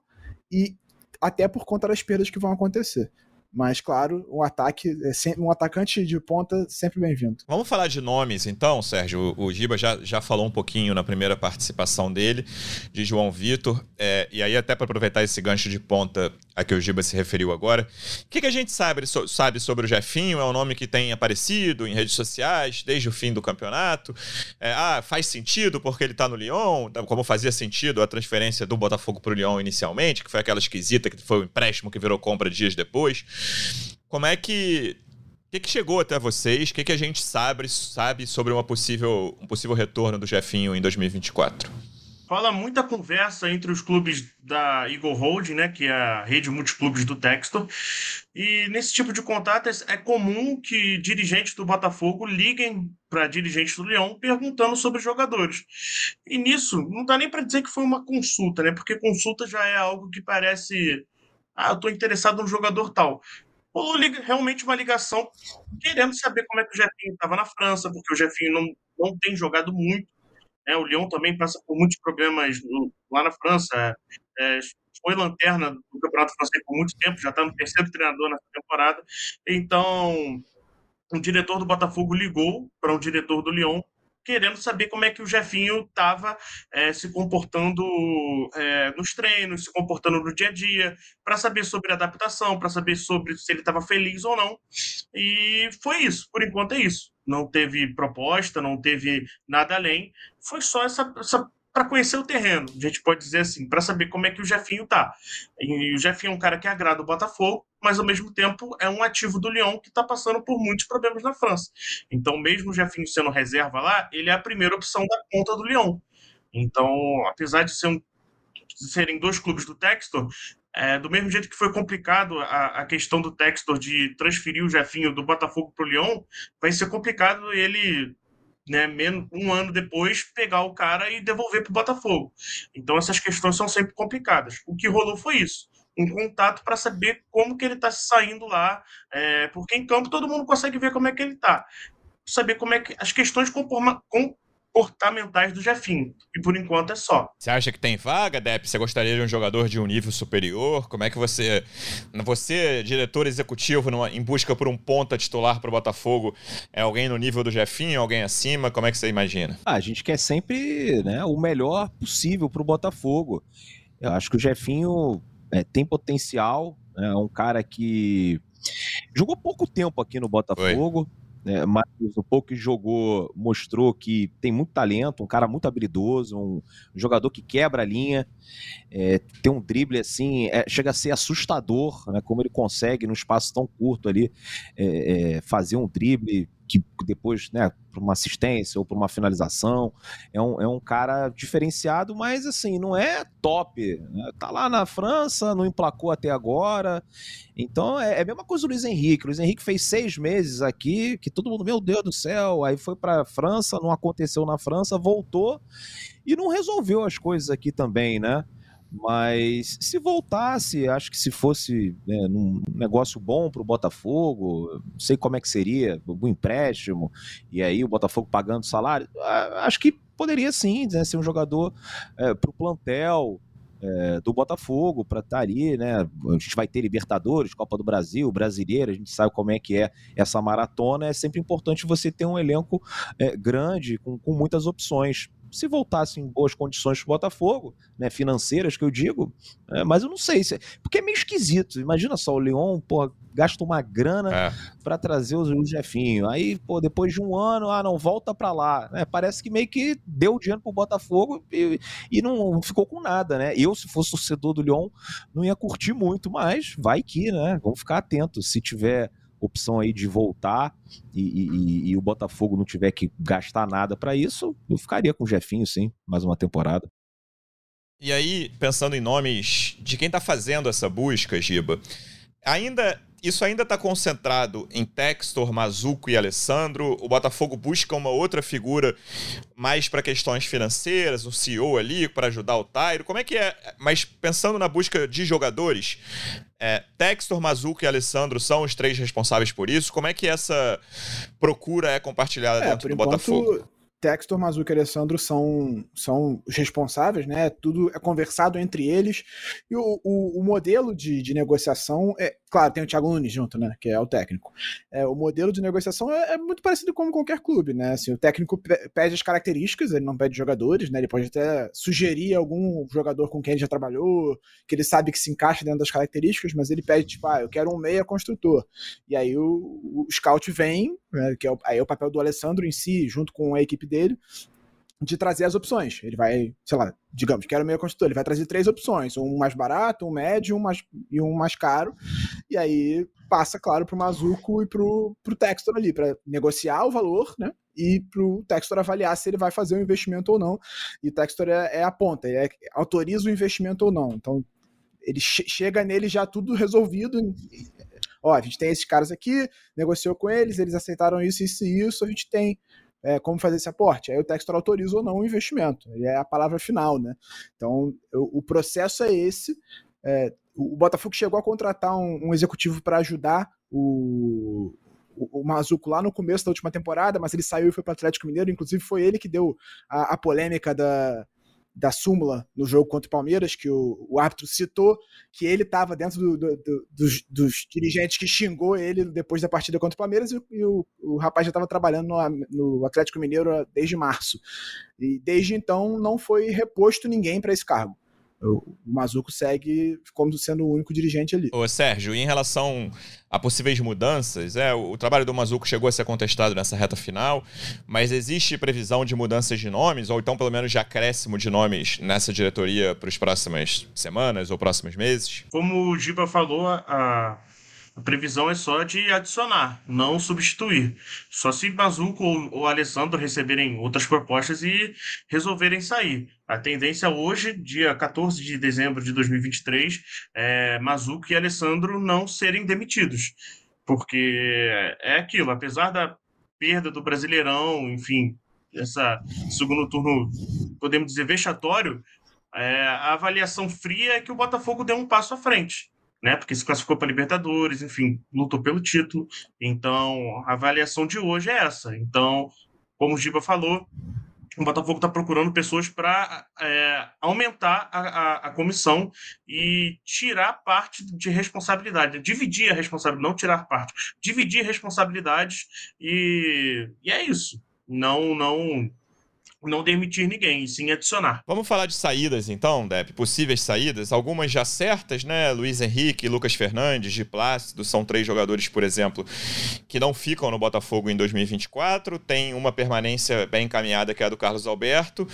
e até por conta das perdas que vão acontecer. Mas, claro, um ataque, é um atacante de ponta sempre bem-vindo. Vamos falar de nomes, então, Sérgio. O, Giba já, já falou um pouquinho na primeira participação dele, de João Vitor. É, e aí, até para aproveitar esse gancho de ponta a que o Giba se referiu agora, o que, que a gente sabe, sabe sobre o Jefinho? É um nome que tem aparecido em redes sociais desde o fim do campeonato. É, ah, faz sentido porque ele está no Lyon, como fazia sentido a transferência do Botafogo para o Lyon inicialmente, que foi aquela esquisita que foi o empréstimo que virou compra dias depois. Como é que. O que, que chegou até vocês? O que, que a gente sabe, sabe sobre uma possível, um possível retorno do Jefinho em 2024? Fala muita conversa entre os clubes da Eagle Hold, né, que é a rede multiclubes do Textor. E nesse tipo de contato é comum que dirigentes do Botafogo liguem para dirigentes do Leão perguntando sobre jogadores. E nisso, não dá nem para dizer que foi uma consulta, né? Porque consulta já é algo que parece ah, eu estou interessado no jogador tal. Rolou realmente uma ligação querendo saber como é que o Jefinho estava na França, porque o Jefinho não, não tem jogado muito. Né? O Lyon também passa por muitos problemas lá na França. É, foi lanterna do Campeonato Francês por muito tempo, já está no terceiro treinador nessa temporada. Então, o diretor do Botafogo ligou para um diretor do Lyon querendo saber como é que o Jefinho estava é, se comportando é, nos treinos, se comportando no dia a dia, para saber sobre adaptação, para saber sobre se ele estava feliz ou não. E foi isso, por enquanto é isso. Não teve proposta, não teve nada além. Foi só essa, essa para conhecer o terreno, a gente pode dizer assim, para saber como é que o Jefinho tá. E o Jefinho é um cara que agrada o Botafogo, mas ao mesmo tempo é um ativo do Lyon que está passando por muitos problemas na França. Então, mesmo o Jefinho sendo reserva lá, ele é a primeira opção da conta do Lyon. Então, apesar de, ser um, de serem dois clubes do Textor, é, do mesmo jeito que foi complicado a, a, questão do Textor de transferir o Jefinho do Botafogo para o Lyon, vai ser complicado ele né, um ano depois, pegar o cara e devolver para o Botafogo. Então essas questões são sempre complicadas. O que rolou foi isso. Um contato para saber como que ele está saindo lá, é, porque em campo todo mundo consegue ver como é que ele está. Saber como é que as questões comportamentais do Jefinho. E por enquanto é só. Você acha que tem vaga, Depp? Você gostaria de um jogador de um nível superior? Como é que você. Você, diretor executivo, numa, em busca por um ponta titular para o Botafogo, é alguém no nível do Jefinho, alguém acima? Como é que você imagina? Ah, a gente quer sempre né, o melhor possível para o Botafogo. Eu acho que o Jefinho é, tem potencial, né, é um cara que jogou pouco tempo aqui no Botafogo. Oi né, mas o pouco que jogou mostrou que tem muito talento, um cara muito habilidoso, um, jogador que quebra a linha, é, tem um drible assim, é, chega a ser assustador, né, como ele consegue num espaço tão curto ali é, é fazer um drible que depois, né, para uma assistência ou para uma finalização, é um, é um cara diferenciado, mas assim, não é top. Né? Tá lá na França, não emplacou até agora. Então é, é a mesma coisa do Luiz Henrique. O Luiz Henrique fez seis meses aqui, que todo mundo, meu Deus do céu, aí foi para França, não aconteceu na França, voltou e não resolveu as coisas aqui também, né? Mas se voltasse, acho que se fosse né, um negócio bom para o Botafogo, não sei como é que seria, um empréstimo, e aí o Botafogo pagando salário, acho que poderia sim né, ser um jogador é, para o plantel. É, do Botafogo para estar tá ali, né? A gente vai ter Libertadores, Copa do Brasil, Brasileiro, a gente sabe como é que é essa maratona. É sempre importante você ter um elenco é, grande, com, com muitas opções. Se voltasse em boas condições para o Botafogo, né, financeiras que eu digo, é, mas eu não sei, se, porque é meio esquisito. Imagina só, o Leon, pô, gasta uma grana é. para trazer o Jefinho. Aí, pô, depois de um ano, ah, não, volta para lá. É, parece que meio que deu dinheiro pro Botafogo e, e não ficou com nada, né? Eu, se fosse torcedor do Leon, não ia curtir muito, mas vai que, né? Vamos ficar atentos. Se tiver opção aí de voltar e, e, e o Botafogo não tiver que gastar nada para isso, eu ficaria com o Jefinho, sim, mais uma temporada. E aí, pensando em nomes de quem está fazendo essa busca, Giba, ainda isso ainda está concentrado em Textor, Mazuco e Alessandro. O Botafogo busca uma outra figura mais para questões financeiras, um CEO ali para ajudar o Tairo. Como é que é? Mas pensando na busca de jogadores, é, Textor, Mazuco e Alessandro são os três responsáveis por isso. Como é que essa procura é compartilhada é, dentro do enquanto, Botafogo? Textor, Mazuca e Alessandro são, são os responsáveis, né? Tudo é conversado entre eles. E o, o, o modelo de, de negociação é, Claro, tem o Thiago Nunes junto, né? Que é o técnico. É, o modelo de negociação é, é, muito parecido com qualquer clube, né? Assim, o técnico pede as características, ele não pede jogadores, né? Ele pode até sugerir algum jogador com quem ele já trabalhou, que ele sabe que se encaixa dentro das características, mas ele pede, tipo, ah, eu quero um meia construtor. E aí o, o scout vem, né, que é o, aí é o papel do Alessandro em si, junto com a equipe dele, de trazer as opções. Ele vai, sei lá, digamos, quero meio construtor, ele vai trazer três opções, um mais barato, um médio um mais, e um mais caro, e aí passa, claro, para o Mazuco e para o Textor ali, para negociar o valor, né, e para o Textor avaliar se ele vai fazer o um investimento ou não, e o Textor é, é a ponta, ele é, autoriza o investimento ou não, então ele che chega nele já tudo resolvido, ó, a gente tem esses caras aqui, negociou com eles, eles aceitaram isso, isso e isso, a gente tem é, como fazer esse aporte. Aí o Textor autoriza ou não o investimento. É a palavra final, né? Então, eu, o processo é esse. É, o Botafogo chegou a contratar um, um executivo para ajudar o, o, o Mazuco lá no começo da última temporada, mas ele saiu e foi para o Atlético Mineiro. Inclusive, foi ele que deu a, a polêmica da, da súmula no jogo contra o Palmeiras, que o, o árbitro citou que ele estava dentro do, do, do, dos, dos, dirigentes que xingou ele depois da partida contra o Palmeiras e, e o, o, rapaz já estava trabalhando no, no, Atlético Mineiro desde março. E desde então não foi reposto ninguém para esse cargo o Mazuco segue como sendo o único dirigente ali. Ô, Sérgio, em relação a possíveis mudanças, é, o, o trabalho do Mazuco chegou a ser contestado nessa reta final, mas existe previsão de mudanças de nomes, ou então pelo menos de acréscimo de nomes nessa diretoria para as próximas semanas ou próximos meses? Como o Giba falou, a a previsão é só de adicionar, não substituir. Só se Bazuco ou, ou Alessandro receberem outras propostas e resolverem sair. A tendência hoje, dia 14 de dezembro de 2023, é Mazuco e Alessandro não serem demitidos. Porque é aquilo, apesar da perda do Brasileirão, enfim, essa segundo turno, podemos dizer, vexatório, é, a avaliação fria é que o Botafogo deu um passo à frente né? Porque se classificou para Libertadores, enfim, lutou pelo título. Então, a avaliação de hoje é essa. Então, como o Giba falou, o Botafogo está procurando pessoas para é, aumentar a, a, a, comissão e tirar parte de responsabilidade, dividir a responsabilidade, não tirar parte, dividir responsabilidades e, e é isso. Não, não não demitir ninguém, sim adicionar. Vamos falar de saídas então, Dep, possíveis saídas, algumas já certas, né? Luiz Henrique, Lucas Fernandes, de Plácido, são três jogadores, por exemplo, que não ficam no Botafogo em 2024. Tem uma permanência bem encaminhada, que é a do Carlos Alberto,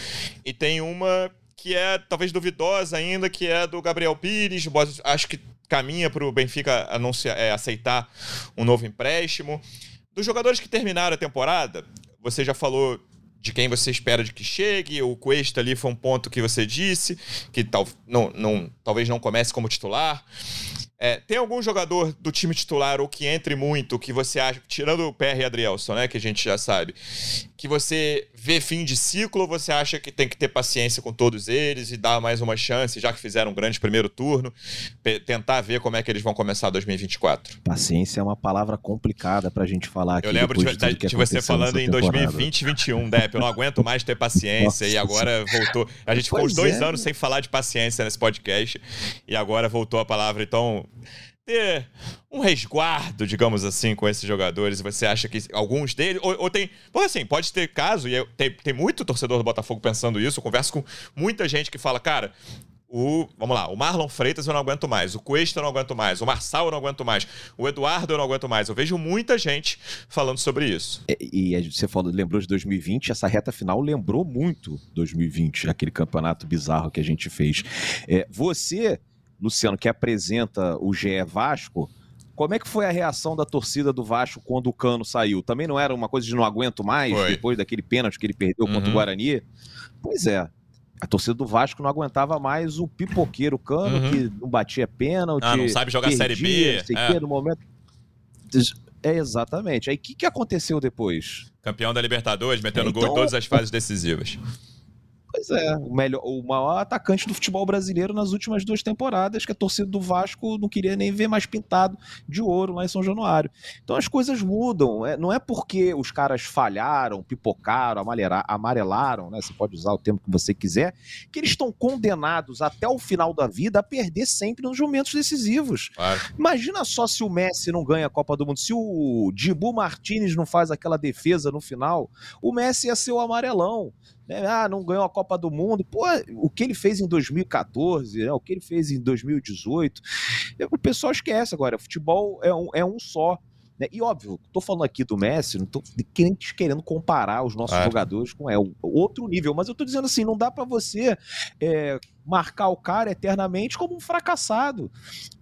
e tem uma que é talvez duvidosa ainda, que é do Gabriel Pires, acho que caminha para o Benfica anunciar, é, aceitar um novo empréstimo. Dos jogadores que terminaram a temporada, você já falou de quem você espera de que chegue. O Cuesta ali foi um ponto que você disse, que tal, não, não, talvez não comece como titular. É, tem algum jogador do time titular ou que entre muito, que você acha, tirando o PR e Adrielson, né, que a gente já sabe, que você vê fim de ciclo ou você acha que tem que ter paciência com todos eles e dar mais uma chance, já que fizeram um grande primeiro turno, tentar ver como é que eles vão começar 2024? Paciência é uma palavra complicada pra gente falar aqui. Eu lembro de, de, de você falando em 2020 e 2021, Depp, eu não aguento mais ter paciência Nossa, e agora voltou. A gente ficou uns dois é. anos sem falar de paciência nesse podcast e agora voltou a palavra, então ter um resguardo, digamos assim, com esses jogadores? Você acha que alguns deles. Ou, ou tem. Pô, assim, pode ter caso, e eu, tem, tem muito torcedor do Botafogo pensando isso. Eu converso com muita gente que fala, cara, o, vamos lá, o Marlon Freitas eu não aguento mais, o Cuesta eu não aguento mais, o Marçal eu não aguento mais, o Eduardo eu não aguento mais. Eu vejo muita gente falando sobre isso. E, e você falou, lembrou de 2020, essa reta final lembrou muito 2020, aquele campeonato bizarro que a gente fez. É, você, Luciano, que apresenta o GE Vasco, como é que foi a reação da torcida do Vasco quando o Cano saiu? Também não era uma coisa de não aguento mais, foi. depois daquele pênalti que ele perdeu uhum. contra o Guarani? Pois é, a torcida do Vasco não aguentava mais o pipoqueiro Cano, uhum. que não batia pênalti. Ah, não sabe jogar perdia, Série B. Sei é. Que, no momento. É, exatamente. Aí o que, que aconteceu depois? Campeão da Libertadores, metendo então... gol em todas as fases decisivas. Pois é, o, melhor, o maior atacante do futebol brasileiro nas últimas duas temporadas, que a torcida do Vasco não queria nem ver mais pintado de ouro lá em São Januário. Então as coisas mudam. É, não é porque os caras falharam, pipocaram, amarelaram, né? Você pode usar o termo que você quiser, que eles estão condenados até o final da vida a perder sempre nos momentos decisivos. Claro. Imagina só se o Messi não ganha a Copa do Mundo, se o Dibu Martinez não faz aquela defesa no final, o Messi ia ser o amarelão né? Ah, não ganhou a Copa do Mundo. Pô, o que ele fez em 2014, né? o que ele fez em 2018. O pessoal esquece agora. Futebol é um, é um só. Né? E óbvio, tô falando aqui do Messi, não tô querendo comparar os nossos claro. jogadores com é, outro nível, mas eu tô dizendo assim, não dá para você é, marcar o cara eternamente como um fracassado.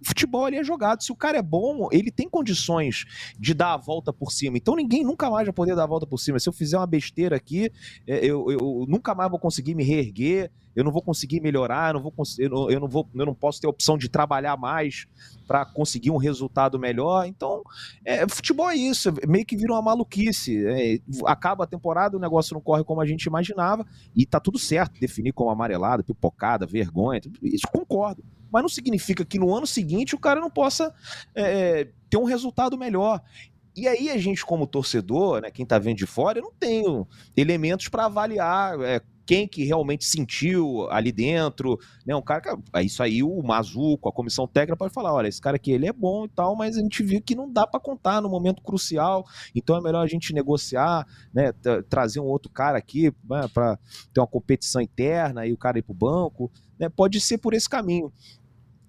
O futebol ali é jogado. Se o cara é bom, ele tem condições de dar a volta por cima. Então ninguém nunca mais vai poder dar a volta por cima. Se eu fizer uma besteira aqui, é, eu, eu nunca mais vou conseguir me reerguer, eu não vou conseguir melhorar, eu não, vou, eu não, eu não, vou, eu não posso ter a opção de trabalhar mais para conseguir um resultado melhor. Então, é, futebol é isso, meio que vira uma maluquice. É, acaba a temporada, o negócio não corre como a gente imaginava, e tá tudo certo definir como amarelada, pipocada, vergonha, isso concordo. Mas não significa que no ano seguinte o cara não possa é, é, ter um resultado melhor. E aí a gente, como torcedor, né, quem está vendo de fora, eu não tenho elementos para avaliar é, quem que realmente sentiu ali dentro, né? Um cara que, é isso aí o Mazuco, a comissão técnica pode falar, olha, esse cara aqui ele é bom e tal, mas a gente viu que não dá para contar no momento crucial, então é melhor a gente negociar, né? Trazer um outro cara aqui né? para ter uma competição interna e o cara ir pro banco, né? Pode ser por esse caminho.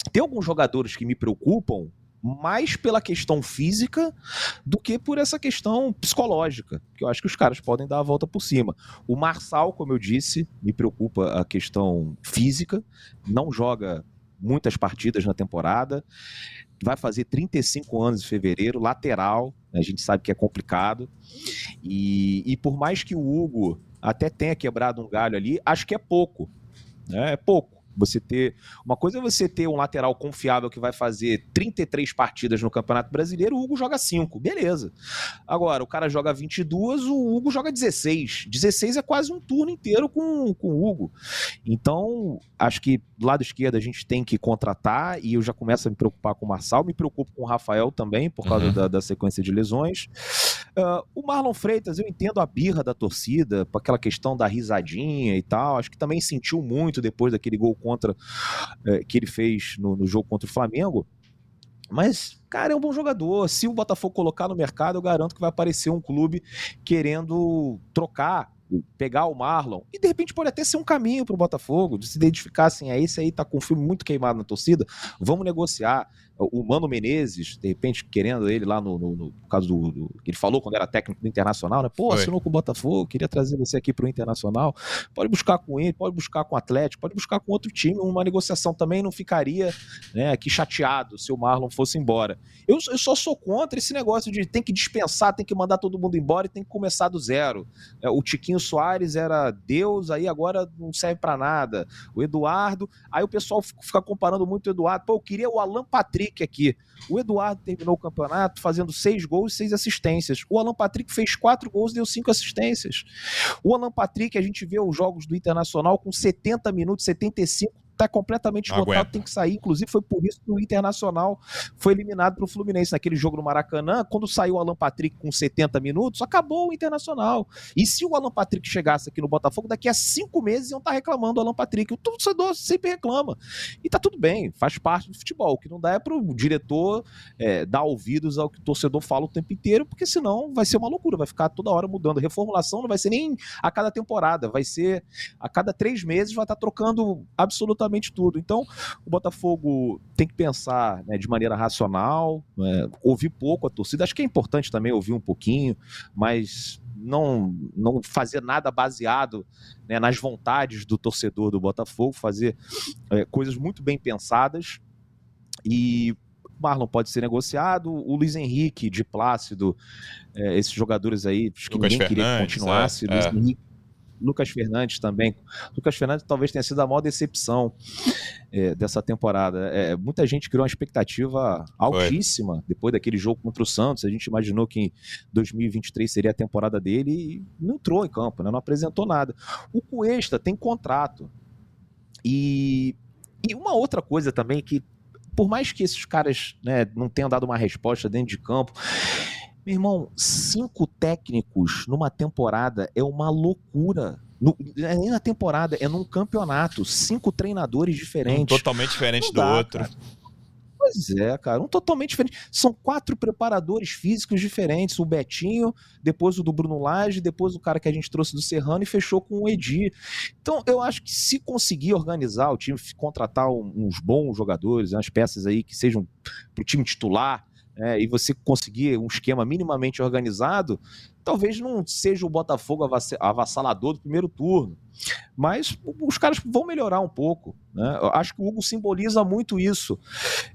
Tem alguns jogadores que me preocupam mais pela questão física do que por essa questão psicológica, que eu acho que os caras podem dar a volta por cima. O Marçal, como eu disse, me preocupa a questão física, não joga muitas partidas na temporada, vai fazer 35 anos em fevereiro, lateral, a gente sabe que é complicado, e, e por mais que o Hugo até tenha quebrado um galho ali, acho que é pouco, né, é pouco. Você ter. Uma coisa é você ter um lateral confiável que vai fazer 33 partidas no Campeonato Brasileiro, o Hugo joga 5. Beleza. Agora, o cara joga 22, o Hugo joga 16. 16 é quase um turno inteiro com, com o Hugo. Então, acho que do lado esquerdo a gente tem que contratar, e eu já começo a me preocupar com o Marçal, me preocupo com o Rafael também, por causa uhum. da, da, sequência de lesões. Uh, o Marlon Freitas, eu entendo a birra da torcida, aquela questão da risadinha e tal. Acho que também sentiu muito depois daquele gol contra uh, que ele fez no, no jogo contra o Flamengo. Mas, cara, é um bom jogador. Se o Botafogo colocar no mercado, eu garanto que vai aparecer um clube querendo trocar pegar o Marlon, e de repente pode até ser um caminho para o Botafogo, de se identificar assim, é esse aí tá com o filme muito queimado na torcida, vamos negociar o Mano Menezes, de repente, querendo ele lá no, no, no caso do, do, ele falou quando era técnico do Internacional, né? Pô, assinou com o Botafogo, queria trazer você aqui para o Internacional. Pode buscar com ele, pode buscar com o Atlético, pode buscar com outro time. Uma negociação também não ficaria né, aqui chateado se o Marlon fosse embora. Eu, eu só sou contra esse negócio de tem que dispensar, tem que mandar todo mundo embora e tem que começar do zero. É, o Tiquinho Soares era Deus, aí agora não serve para nada. O Eduardo, aí o pessoal fica comparando muito o Eduardo. Pô, eu queria o Alan Patrick Patrick aqui. O Eduardo terminou o campeonato fazendo seis gols e seis assistências. O Alan Patrick fez quatro gols e deu cinco assistências. O Alan Patrick, a gente vê os jogos do Internacional com 70 minutos, 75 tá completamente esgotado, tem que sair. Inclusive, foi por isso que o Internacional foi eliminado pro Fluminense naquele jogo no Maracanã. Quando saiu o Alan Patrick com 70 minutos, acabou o Internacional. E se o Alan Patrick chegasse aqui no Botafogo, daqui a cinco meses iam estar tá reclamando do Alan Patrick. O torcedor sempre reclama. E tá tudo bem, faz parte do futebol. O que não dá é pro diretor é, dar ouvidos ao que o torcedor fala o tempo inteiro, porque senão vai ser uma loucura, vai ficar toda hora mudando. Reformulação não vai ser nem a cada temporada, vai ser a cada três meses vai estar tá trocando absolutamente tudo. Então, o Botafogo tem que pensar né, de maneira racional, é, ouvir pouco a torcida. Acho que é importante também ouvir um pouquinho, mas não, não fazer nada baseado né, nas vontades do torcedor do Botafogo, fazer é, coisas muito bem pensadas. E Marlon pode ser negociado, o Luiz Henrique de Plácido, é, esses jogadores aí, acho que Lucas ninguém Fernandes, queria que continuasse. É, Luiz é. Henrique Lucas Fernandes também. Lucas Fernandes talvez tenha sido a maior decepção é, dessa temporada. É, muita gente criou uma expectativa altíssima Foi. depois daquele jogo contra o Santos. A gente imaginou que em 2023 seria a temporada dele e não entrou em campo, né? não apresentou nada. O Cuesta tem contrato. E, e uma outra coisa também que, por mais que esses caras né, não tenham dado uma resposta dentro de campo, meu irmão, cinco técnicos numa temporada é uma loucura. No, é nem na temporada, é num campeonato. Cinco treinadores diferentes. Um totalmente diferente do outro. Cara. Pois é, cara, um totalmente diferente. São quatro preparadores físicos diferentes. O Betinho, depois o do Bruno Lage, depois o cara que a gente trouxe do Serrano e fechou com o Edi. Então, eu acho que se conseguir organizar o time, contratar uns bons jogadores, umas peças aí que sejam pro time titular, é, e você conseguir um esquema minimamente organizado, talvez não seja o Botafogo avassalador do primeiro turno, mas os caras vão melhorar um pouco. Né? Eu acho que o Hugo simboliza muito isso,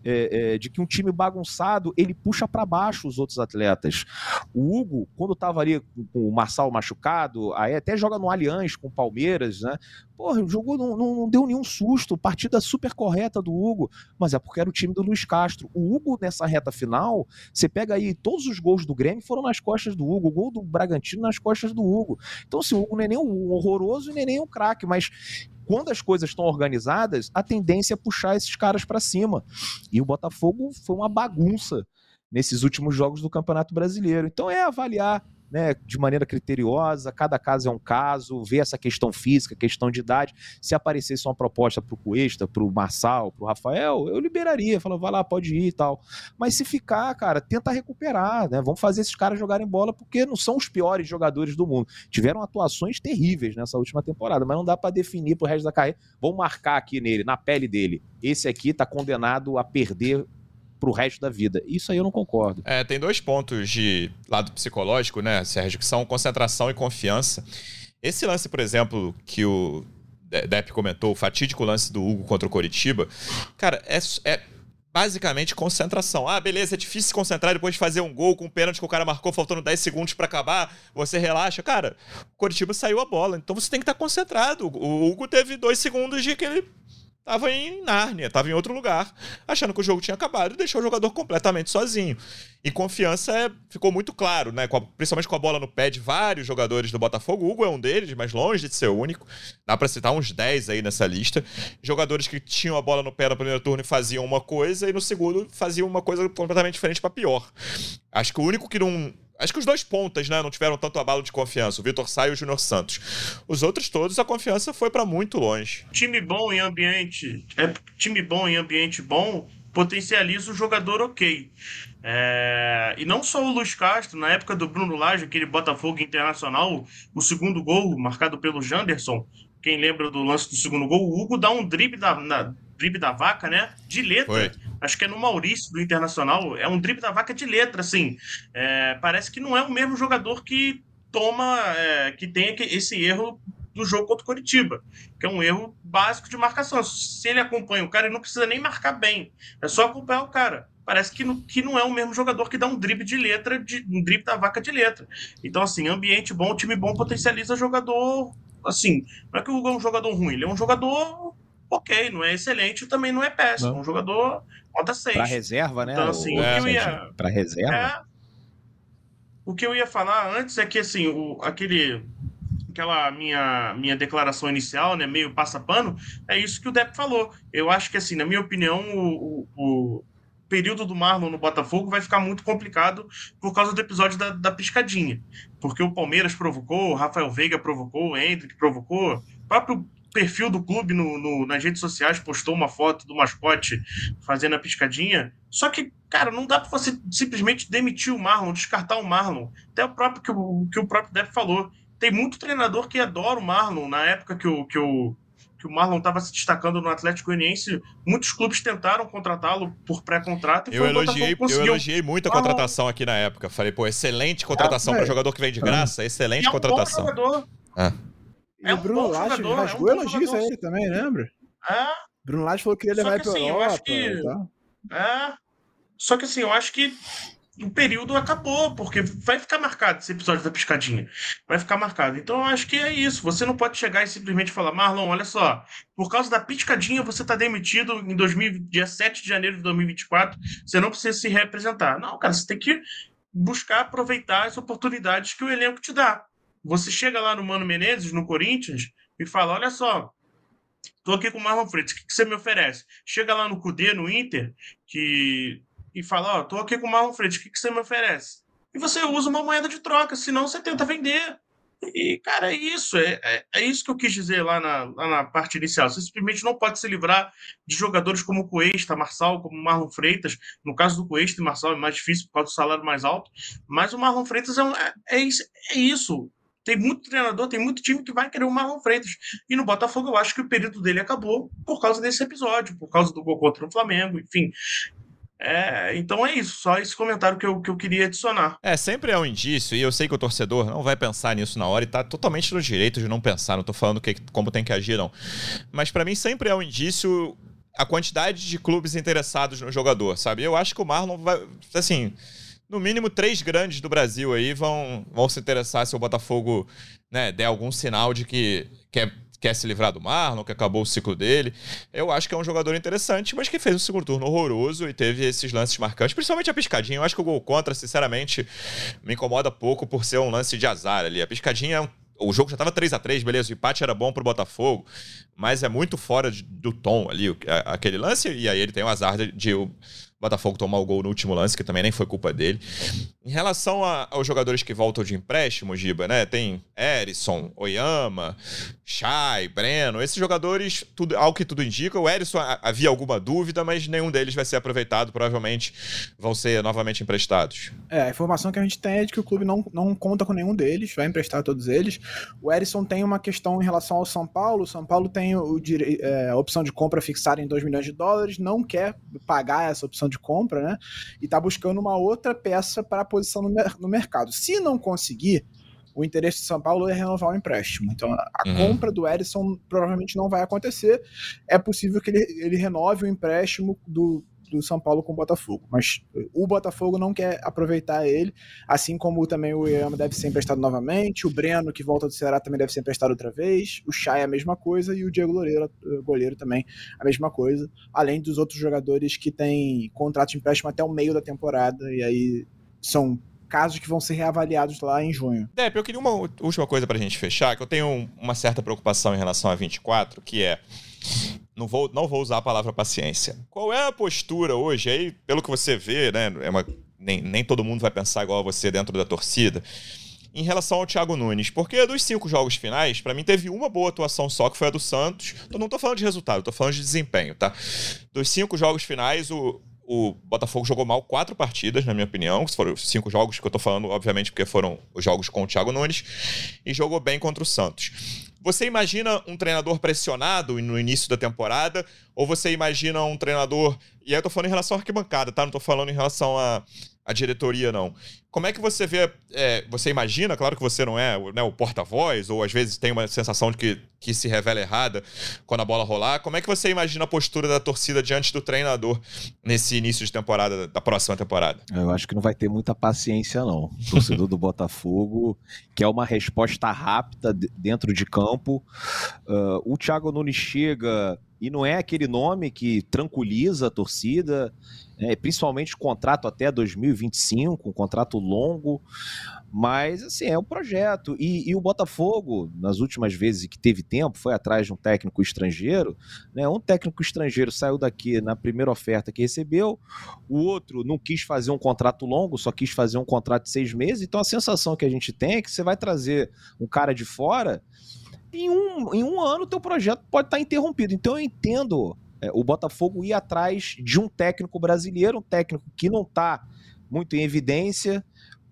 é, é, de que um time bagunçado ele puxa para baixo os outros atletas. O Hugo, quando estava ali com o Marçal machucado, aí até joga no Allianz com o Palmeiras, né? Porra, jogou, não, não, não, deu nenhum susto, partida super correta do Hugo, mas é porque era o time do Luiz Castro. O Hugo, nessa reta final, você pega aí, todos os gols do Grêmio foram nas costas do Hugo, o gol do Bragantino nas costas do Hugo. Então, assim, o Hugo não é nem um horroroso e nem, nem um craque, mas quando as coisas estão organizadas, a tendência é puxar esses caras para cima. E o Botafogo foi uma bagunça nesses últimos jogos do Campeonato Brasileiro. Então é avaliar né, de maneira criteriosa, cada caso é um caso, ver essa questão física, questão de idade. Se aparecesse uma proposta para o Cuesta, para o Marçal, para o Rafael, eu liberaria, falava, vai lá, pode ir e tal. Mas se ficar, cara, tenta recuperar, né? Vamos fazer esses caras jogarem bola, porque não são os piores jogadores do mundo. Tiveram atuações terríveis nessa última temporada, mas não dá para definir pro resto da carreira. Vamos marcar aqui nele, na pele dele. Esse aqui está condenado a perder pro resto da vida. Isso aí eu não concordo. É, tem dois pontos de lado psicológico, né, Sérgio, que são concentração e confiança. Esse lance, por exemplo, que o Depp comentou, o fatídico lance do Hugo contra o Coritiba, cara, é, é basicamente concentração. Ah, beleza, é difícil se concentrar depois de fazer um gol com um pênalti que o cara marcou faltando 10 segundos para acabar, você relaxa. Cara, o Coritiba saiu a bola, então você tem que estar concentrado. O Hugo teve dois segundos de que ele Tava em Nárnia, tava em outro lugar, achando que o jogo tinha acabado e deixou o jogador completamente sozinho. E confiança é, ficou muito claro, né? Com a, principalmente com a bola no pé de vários jogadores do Botafogo. O Hugo é um deles, mas longe de ser o único. Dá para citar uns 10 aí nessa lista. Jogadores que tinham a bola no pé no primeiro turno e faziam uma coisa, e no segundo faziam uma coisa completamente diferente para pior. Acho que o único que não Acho que os dois pontas, né, não tiveram tanto abalo de confiança, o Vitor Sá e o Júnior Santos. Os outros todos, a confiança foi para muito longe. Time bom em ambiente, é time bom em ambiente bom potencializa o jogador ok. É, e não só o Luiz Castro, na época do Bruno Lage, aquele Botafogo Internacional, o segundo gol marcado pelo Janderson, quem lembra do lance do segundo gol, o Hugo dá um drible da, na, drible da vaca, né? De letra. Foi. Acho que é no Maurício do Internacional. É um drible da vaca de letra, assim. É, parece que não é o mesmo jogador que toma, é, que tem esse erro do jogo contra o Coritiba, que é um erro básico de marcação. Se ele acompanha o cara, ele não precisa nem marcar bem. É só acompanhar o cara. Parece que não, que não é o mesmo jogador que dá um drible de letra, de, um drible da vaca de letra. Então, assim, ambiente bom, time bom potencializa jogador. Assim, não é que o Hugo é um jogador ruim, ele é um jogador ok, não é excelente, também não é péssimo. Não. Um jogador nota 6. Para reserva, né? Então, assim, o, o que eu ia. Para reserva? É, o que eu ia falar antes é que, assim, o, aquele aquela minha, minha declaração inicial, né, meio passapano, é isso que o Depp falou. Eu acho que, assim, na minha opinião, o, o, período do Marlon no Botafogo vai ficar muito complicado por causa do episódio da, da piscadinha. Porque o Palmeiras provocou, o Rafael Veiga provocou, o Hendrick provocou, o próprio perfil do clube no, no, nas redes sociais postou uma foto do mascote fazendo a piscadinha. Só que, cara, não dá para você simplesmente demitir o Marlon, descartar o Marlon. Até o próprio que o, que o próprio Depp falou. Tem muito treinador que adora o Marlon. Na época que o, que o, que o Marlon estava se destacando no Atlético Goianiense, muitos clubes tentaram contratá-lo por pré-contrato. Eu elogiei, eu elogiei muito a contratação aqui na época. Falei, pô, excelente contratação é, para jogador que vem de graça, excelente é um contratação. Bom jogador. Ah. É um Bruno Lage rasgou é um elogios a ele também, lembra? É. Bruno Lage falou que ia levar ele assim, Europa. Que... É. Só que assim, eu acho que o período acabou, porque vai ficar marcado esse episódio da piscadinha. Vai ficar marcado. Então eu acho que é isso. Você não pode chegar e simplesmente falar, Marlon, olha só, por causa da piscadinha você está demitido em 2000, dia 7 de janeiro de 2024, você não precisa se representar. Não, cara, você tem que buscar aproveitar as oportunidades que o elenco te dá. Você chega lá no Mano Menezes, no Corinthians, e fala: olha só, tô aqui com o Marlon Freitas, o que, que você me oferece? Chega lá no Cudê, no Inter, que e fala: ó, oh, tô aqui com o Marlon Freitas, o que, que você me oferece? E você usa uma moeda de troca, senão você tenta vender. E, cara, é isso. É, é, é, isso que eu quis dizer lá na, lá na parte inicial. Você simplesmente não pode se livrar de jogadores como o Cuesta, Marçal, como Marlon Freitas. No caso do Cuesta e Marçal é mais difícil por causa do salário mais alto. Mas o Marlon Freitas é, um, é, é, isso, é isso. Tem muito treinador, tem muito time que vai querer o Marlon Freitas. E no Botafogo eu acho que o período dele acabou por causa desse episódio, por causa do gol contra o Flamengo, enfim. É, então é isso, só esse comentário que eu, que eu queria adicionar. É, sempre é um indício, e eu sei que o torcedor não vai pensar nisso na hora e tá totalmente no direito de não pensar, não tô falando que, como tem que agir, não. Mas para mim sempre é um indício a quantidade de clubes interessados no jogador, sabe? Eu acho que o Marlon vai, assim, no mínimo três grandes do Brasil aí vão, vão se interessar se o Botafogo né, der algum sinal de que quer, quer se livrar do Marlon, que acabou o ciclo dele. Eu acho que é um jogador interessante, mas que fez um segundo turno horroroso e teve esses lances marcantes, principalmente a piscadinha. Eu acho que o gol contra, sinceramente, me incomoda pouco por ser um lance de azar ali. A piscadinha é um o jogo já estava 3 a 3 beleza, o empate era bom pro Botafogo, mas é muito fora de, do tom ali, aquele lance, e aí ele tem o azar de, de o Botafogo tomar o gol no último lance, que também nem foi culpa dele. Em relação a, aos jogadores que voltam de empréstimo, Giba, né? Tem Erisson, Oyama, Chay, Breno. Esses jogadores, tudo, ao que tudo indica, o Erisson havia alguma dúvida, mas nenhum deles vai ser aproveitado. Provavelmente vão ser novamente emprestados. É, a informação que a gente tem é de que o clube não, não conta com nenhum deles, vai emprestar todos eles. O Erisson tem uma questão em relação ao São Paulo. O São Paulo tem o, é, a opção de compra fixada em 2 milhões de dólares, não quer pagar essa opção de compra, né? E tá buscando uma outra peça para posição no, no mercado. Se não conseguir, o interesse de São Paulo é renovar o empréstimo. Então, a uhum. compra do Erisson provavelmente não vai acontecer. É possível que ele, ele renove o empréstimo do, do São Paulo com o Botafogo. Mas o Botafogo não quer aproveitar ele, assim como também o Iama deve ser emprestado novamente, o Breno, que volta do Ceará, também deve ser emprestado outra vez, o Chay a mesma coisa e o Diego Loureiro, goleiro também a mesma coisa, além dos outros jogadores que têm contrato de empréstimo até o meio da temporada, e aí são casos que vão ser reavaliados lá em junho. Depp, eu queria uma última coisa pra gente fechar, que eu tenho uma certa preocupação em relação a 24, que é não vou, não vou usar a palavra paciência. Qual é a postura hoje? Aí, pelo que você vê, né? É uma, nem, nem todo mundo vai pensar igual a você dentro da torcida. Em relação ao Thiago Nunes, porque dos cinco jogos finais, para mim teve uma boa atuação só, que foi a do Santos. Eu não tô falando de resultado, tô falando de desempenho, tá? Dos cinco jogos finais, o, o Botafogo jogou mal quatro partidas, na minha opinião. Foram cinco jogos que eu tô falando, obviamente, porque foram os jogos com o Thiago Nunes. E jogou bem contra o Santos. Você imagina um treinador pressionado no início da temporada? Ou você imagina um treinador. E aí eu tô falando em relação à arquibancada, tá? Não tô falando em relação a a diretoria não. Como é que você vê, é, você imagina, claro que você não é né, o porta-voz, ou às vezes tem uma sensação de que, que se revela errada quando a bola rolar, como é que você imagina a postura da torcida diante do treinador nesse início de temporada, da próxima temporada? Eu acho que não vai ter muita paciência não. O torcedor do Botafogo quer uma resposta rápida dentro de campo. Uh, o Thiago Nunes chega e não é aquele nome que tranquiliza a torcida, é, principalmente contrato até 2025, um contrato longo. Mas, assim, é um projeto. E, e, o Botafogo, nas últimas vezes que teve tempo, foi atrás de um técnico estrangeiro. Né? Um técnico estrangeiro saiu daqui na primeira oferta que recebeu, o outro não quis fazer um contrato longo, só quis fazer um contrato de seis meses. Então, a sensação que a gente tem é que você vai trazer um cara de fora. Em um, em um ano, o teu projeto pode estar interrompido. Então, eu entendo é, o Botafogo ir atrás de um técnico brasileiro, um técnico que não está muito em evidência,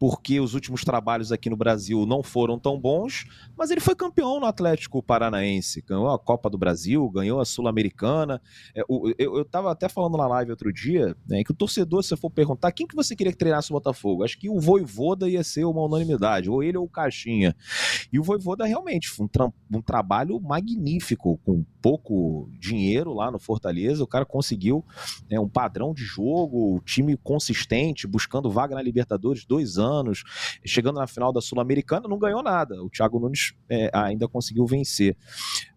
porque os últimos trabalhos aqui no Brasil não foram tão bons, mas ele foi campeão no Atlético Paranaense, ganhou a Copa do Brasil, ganhou a Sul-Americana. É, eu estava até falando na live outro dia né, que o torcedor, se for perguntar quem que você queria que treinasse o Botafogo, acho que o Voivoda ia ser uma unanimidade, ou ele ou o Caixinha. E o Voivoda realmente foi um, tra um trabalho magnífico, com pouco dinheiro lá no Fortaleza, o cara conseguiu né, um padrão de jogo, time consistente, buscando vaga na Libertadores dois anos anos, chegando na final da Sul-Americana, não ganhou nada. O Thiago Nunes é, ainda conseguiu vencer.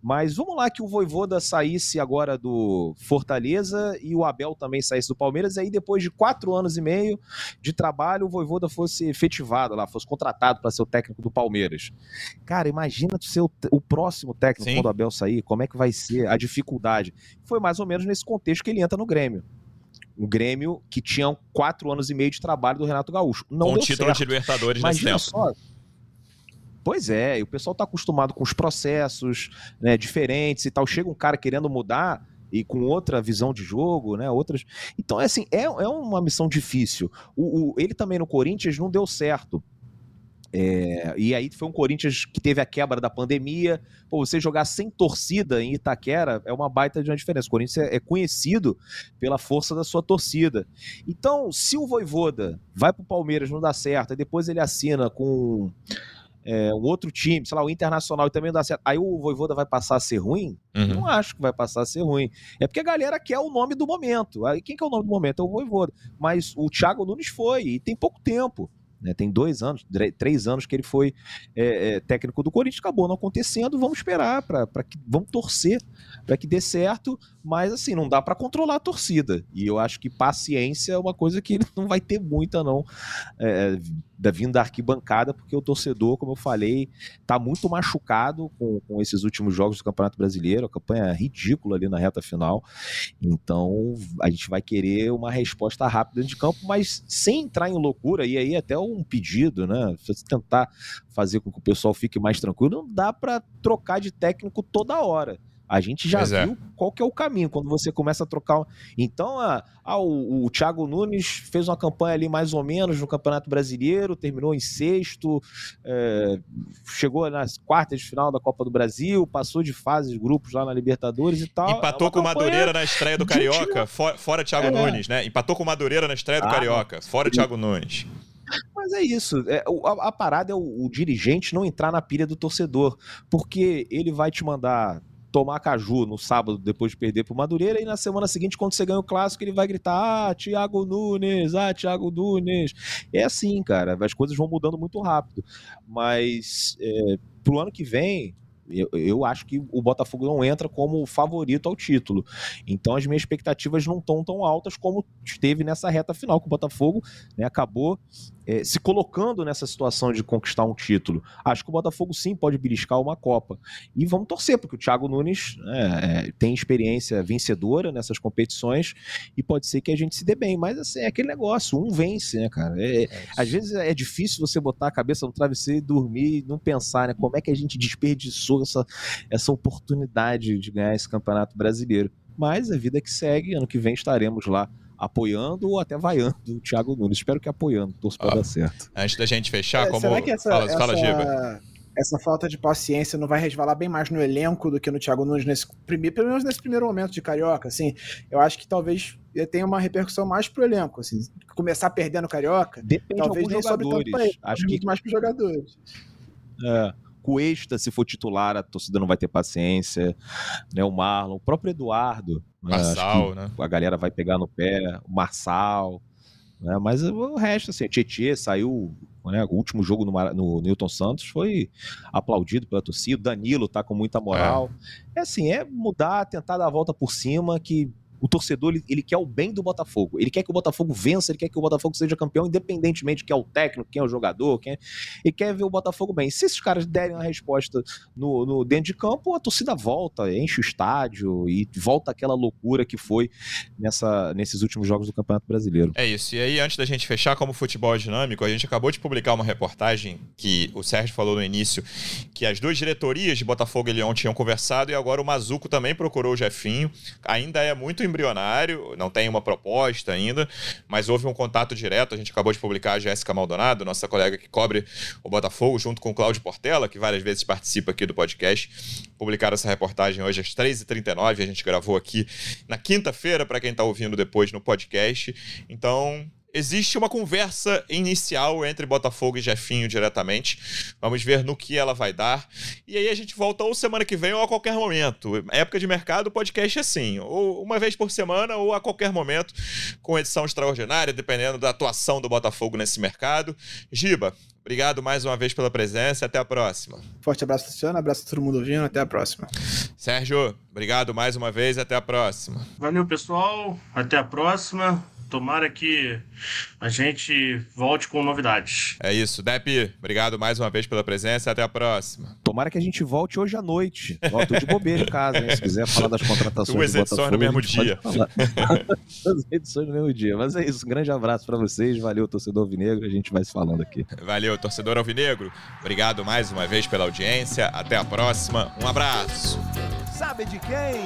Mas vamos lá que o Voivoda saísse agora do Fortaleza e o Abel também saísse do Palmeiras, e aí depois de quatro anos e meio de trabalho, o Voivoda fosse efetivado lá, fosse contratado para ser o técnico do Palmeiras. Cara, imagina ser o, o próximo técnico Sim. quando o Abel sair, como é que vai ser a dificuldade. Foi mais ou menos nesse contexto que ele entra no Grêmio um Grêmio que tinha quatro anos e meio de trabalho do Renato Gaúcho. Não Com título certo. de Libertadores Imagina nesse tempo. Só, Pois é, e o pessoal está acostumado com os processos né, diferentes e tal. Chega um cara querendo mudar e com outra visão de jogo, né? Outras. Então, é assim, é, é uma missão difícil. O, o, ele também no Corinthians não deu certo. É, e aí foi um Corinthians que teve a quebra da pandemia. Pô, você jogar sem torcida em Itaquera é uma baita de uma diferença. O Corinthians é, é conhecido pela força da sua torcida. Então, se o Voivoda vai para o Palmeiras, não dá certo, e depois ele assina com é, um outro time, sei lá, o Internacional e também não dá certo, aí o Voivoda vai passar a ser ruim? Uhum. Não acho que vai passar a ser ruim. É porque a galera quer o nome do momento. Aí quem quer o nome do momento? É o Voivoda. Mas o Thiago Nunes foi, e tem pouco tempo. Né? Tem dois anos, três anos que ele foi é, é, técnico do Corinthians, acabou não acontecendo. Vamos esperar para que vamos torcer para que dê certo, mas assim não dá para controlar a torcida. E eu acho que paciência é uma coisa que ele não vai ter muita não é, da vinda da arquibancada, porque o torcedor, como eu falei, está muito machucado com, com esses últimos jogos do Campeonato Brasileiro, a campanha ridícula ali na reta final. Então a gente vai querer uma resposta rápida de campo, mas sem entrar em loucura, e aí até um pedido, né? Se você tentar fazer com que o pessoal fique mais tranquilo, não dá para trocar de técnico toda hora. A gente já pois é. viu é. qual que é o caminho quando você começa a trocar. Então, o, o Thiago Nunes fez uma campanha ali mais ou menos no Campeonato Brasileiro, terminou em sexto, é, chegou nas quartas de final da Copa do Brasil, passou de fase de grupos lá na Libertadores e tal. Empatou é com o Madureira na estreia do Carioca, fora, fora Thiago é. Nunes, né? Empatou com o Madureira na estreia do ah, Carioca, fora Thiago Nunes. Mas é isso. É, a, a, parada é o, o dirigente não entrar na pilha do torcedor, porque ele vai te mandar tomar caju no sábado depois de perder pro Madureira e na semana seguinte, quando você ganha o clássico, ele vai gritar: Ah, Thiago Nunes, ah, Thiago Nunes. É assim, cara, as coisas vão mudando muito rápido. Mas é, pro ano que vem, eu, eu, acho que o Botafogo não entra como favorito ao título. Então as minhas expectativas não estão tão altas como esteve nessa reta final, que o Botafogo né, acabou é, se colocando nessa situação de conquistar um título. Acho que o Botafogo sim pode beliscar uma Copa. E vamos torcer, porque o Thiago Nunes né, é, tem experiência vencedora nessas competições e pode ser que a gente se dê bem. Mas assim, é aquele negócio, um vence, né, cara? É, é às vezes é difícil você botar a cabeça no travesseiro e dormir e não pensar, né? Como é que a gente desperdiçou essa, essa oportunidade de ganhar esse campeonato brasileiro. Mas a vida que segue, ano que vem estaremos lá apoiando ou até vaiando o Thiago Nunes. Espero que apoiando, torço para ah, dar certo. Antes da gente fechar, é, como. Será que essa, fala, essa, fala Giba. Essa falta de paciência não vai resvalar bem mais no elenco do que no Thiago Nunes nesse primeiro, pelo menos nesse primeiro momento de Carioca, assim. Eu acho que talvez tenha uma repercussão mais pro elenco, assim. Começar perdendo Carioca, Depende talvez nem sobre tanto pra ele, acho que muito mais pros jogadores. É. Cuesta, se for titular, a torcida não vai ter paciência. Né? O Marlon, o próprio Eduardo. Né? Marçal, né? A galera vai pegar no pé. O Marçal. Né? Mas o resto, assim, Tietê saiu né? O último jogo no, no Newton Santos foi aplaudido pela torcida. Danilo tá com muita moral. É. é assim, é mudar, tentar dar a volta por cima, que o torcedor ele, ele, quer o bem do Botafogo. Ele quer que o Botafogo vença, ele quer que o Botafogo seja campeão, independentemente de quem é o técnico, quem é o jogador, quem é... ele quer ver o Botafogo bem. Se esses caras derem a resposta no, no, dentro de campo, a torcida volta, enche o estádio e volta aquela loucura que foi nessa, nesses últimos jogos do Campeonato Brasileiro. É isso. E aí, antes da gente fechar, como futebol é dinâmico, a gente acabou de publicar uma reportagem que o Sérgio falou no início, que as duas diretorias de Botafogo e Leão tinham conversado e agora o Mazuco também procurou o Jefinho. Ainda é muito embrionário, não tem uma proposta ainda, mas houve um contato direto. A gente acabou de publicar a Jéssica Maldonado, nossa colega que cobre o Botafogo, junto com o Cláudio Portela, que várias vezes participa aqui do podcast. Publicaram essa reportagem hoje às 3h39. A gente gravou aqui na quinta-feira, para quem está ouvindo depois no podcast. Então, existe uma conversa inicial entre Botafogo e Jefinho diretamente. Vamos ver no que ela vai dar. E aí a gente volta ou semana que vem ou a qualquer momento. Época de mercado, o podcast é assim, ou uma vez por semana ou a qualquer momento, com edição extraordinária, dependendo da atuação do Botafogo nesse mercado. Giba, Obrigado mais uma vez pela presença. Até a próxima. Forte abraço, Luciano. Abraço a todo mundo ouvindo. Até a próxima. Sérgio, obrigado mais uma vez. Até a próxima. Valeu, pessoal. Até a próxima. Tomara que a gente volte com novidades. É isso. Depp, obrigado mais uma vez pela presença. Até a próxima. Tomara que a gente volte hoje à noite. Ó, tô de bobeira em casa, hein? Se quiser falar das contratações Duas do edições no mesmo dia. Duas edições no mesmo dia. Mas é isso. Um grande abraço para vocês. Valeu, torcedor alvinegro. A gente vai se falando aqui. Valeu, torcedor alvinegro. Obrigado mais uma vez pela audiência. Até a próxima. Um abraço. Sabe de quem?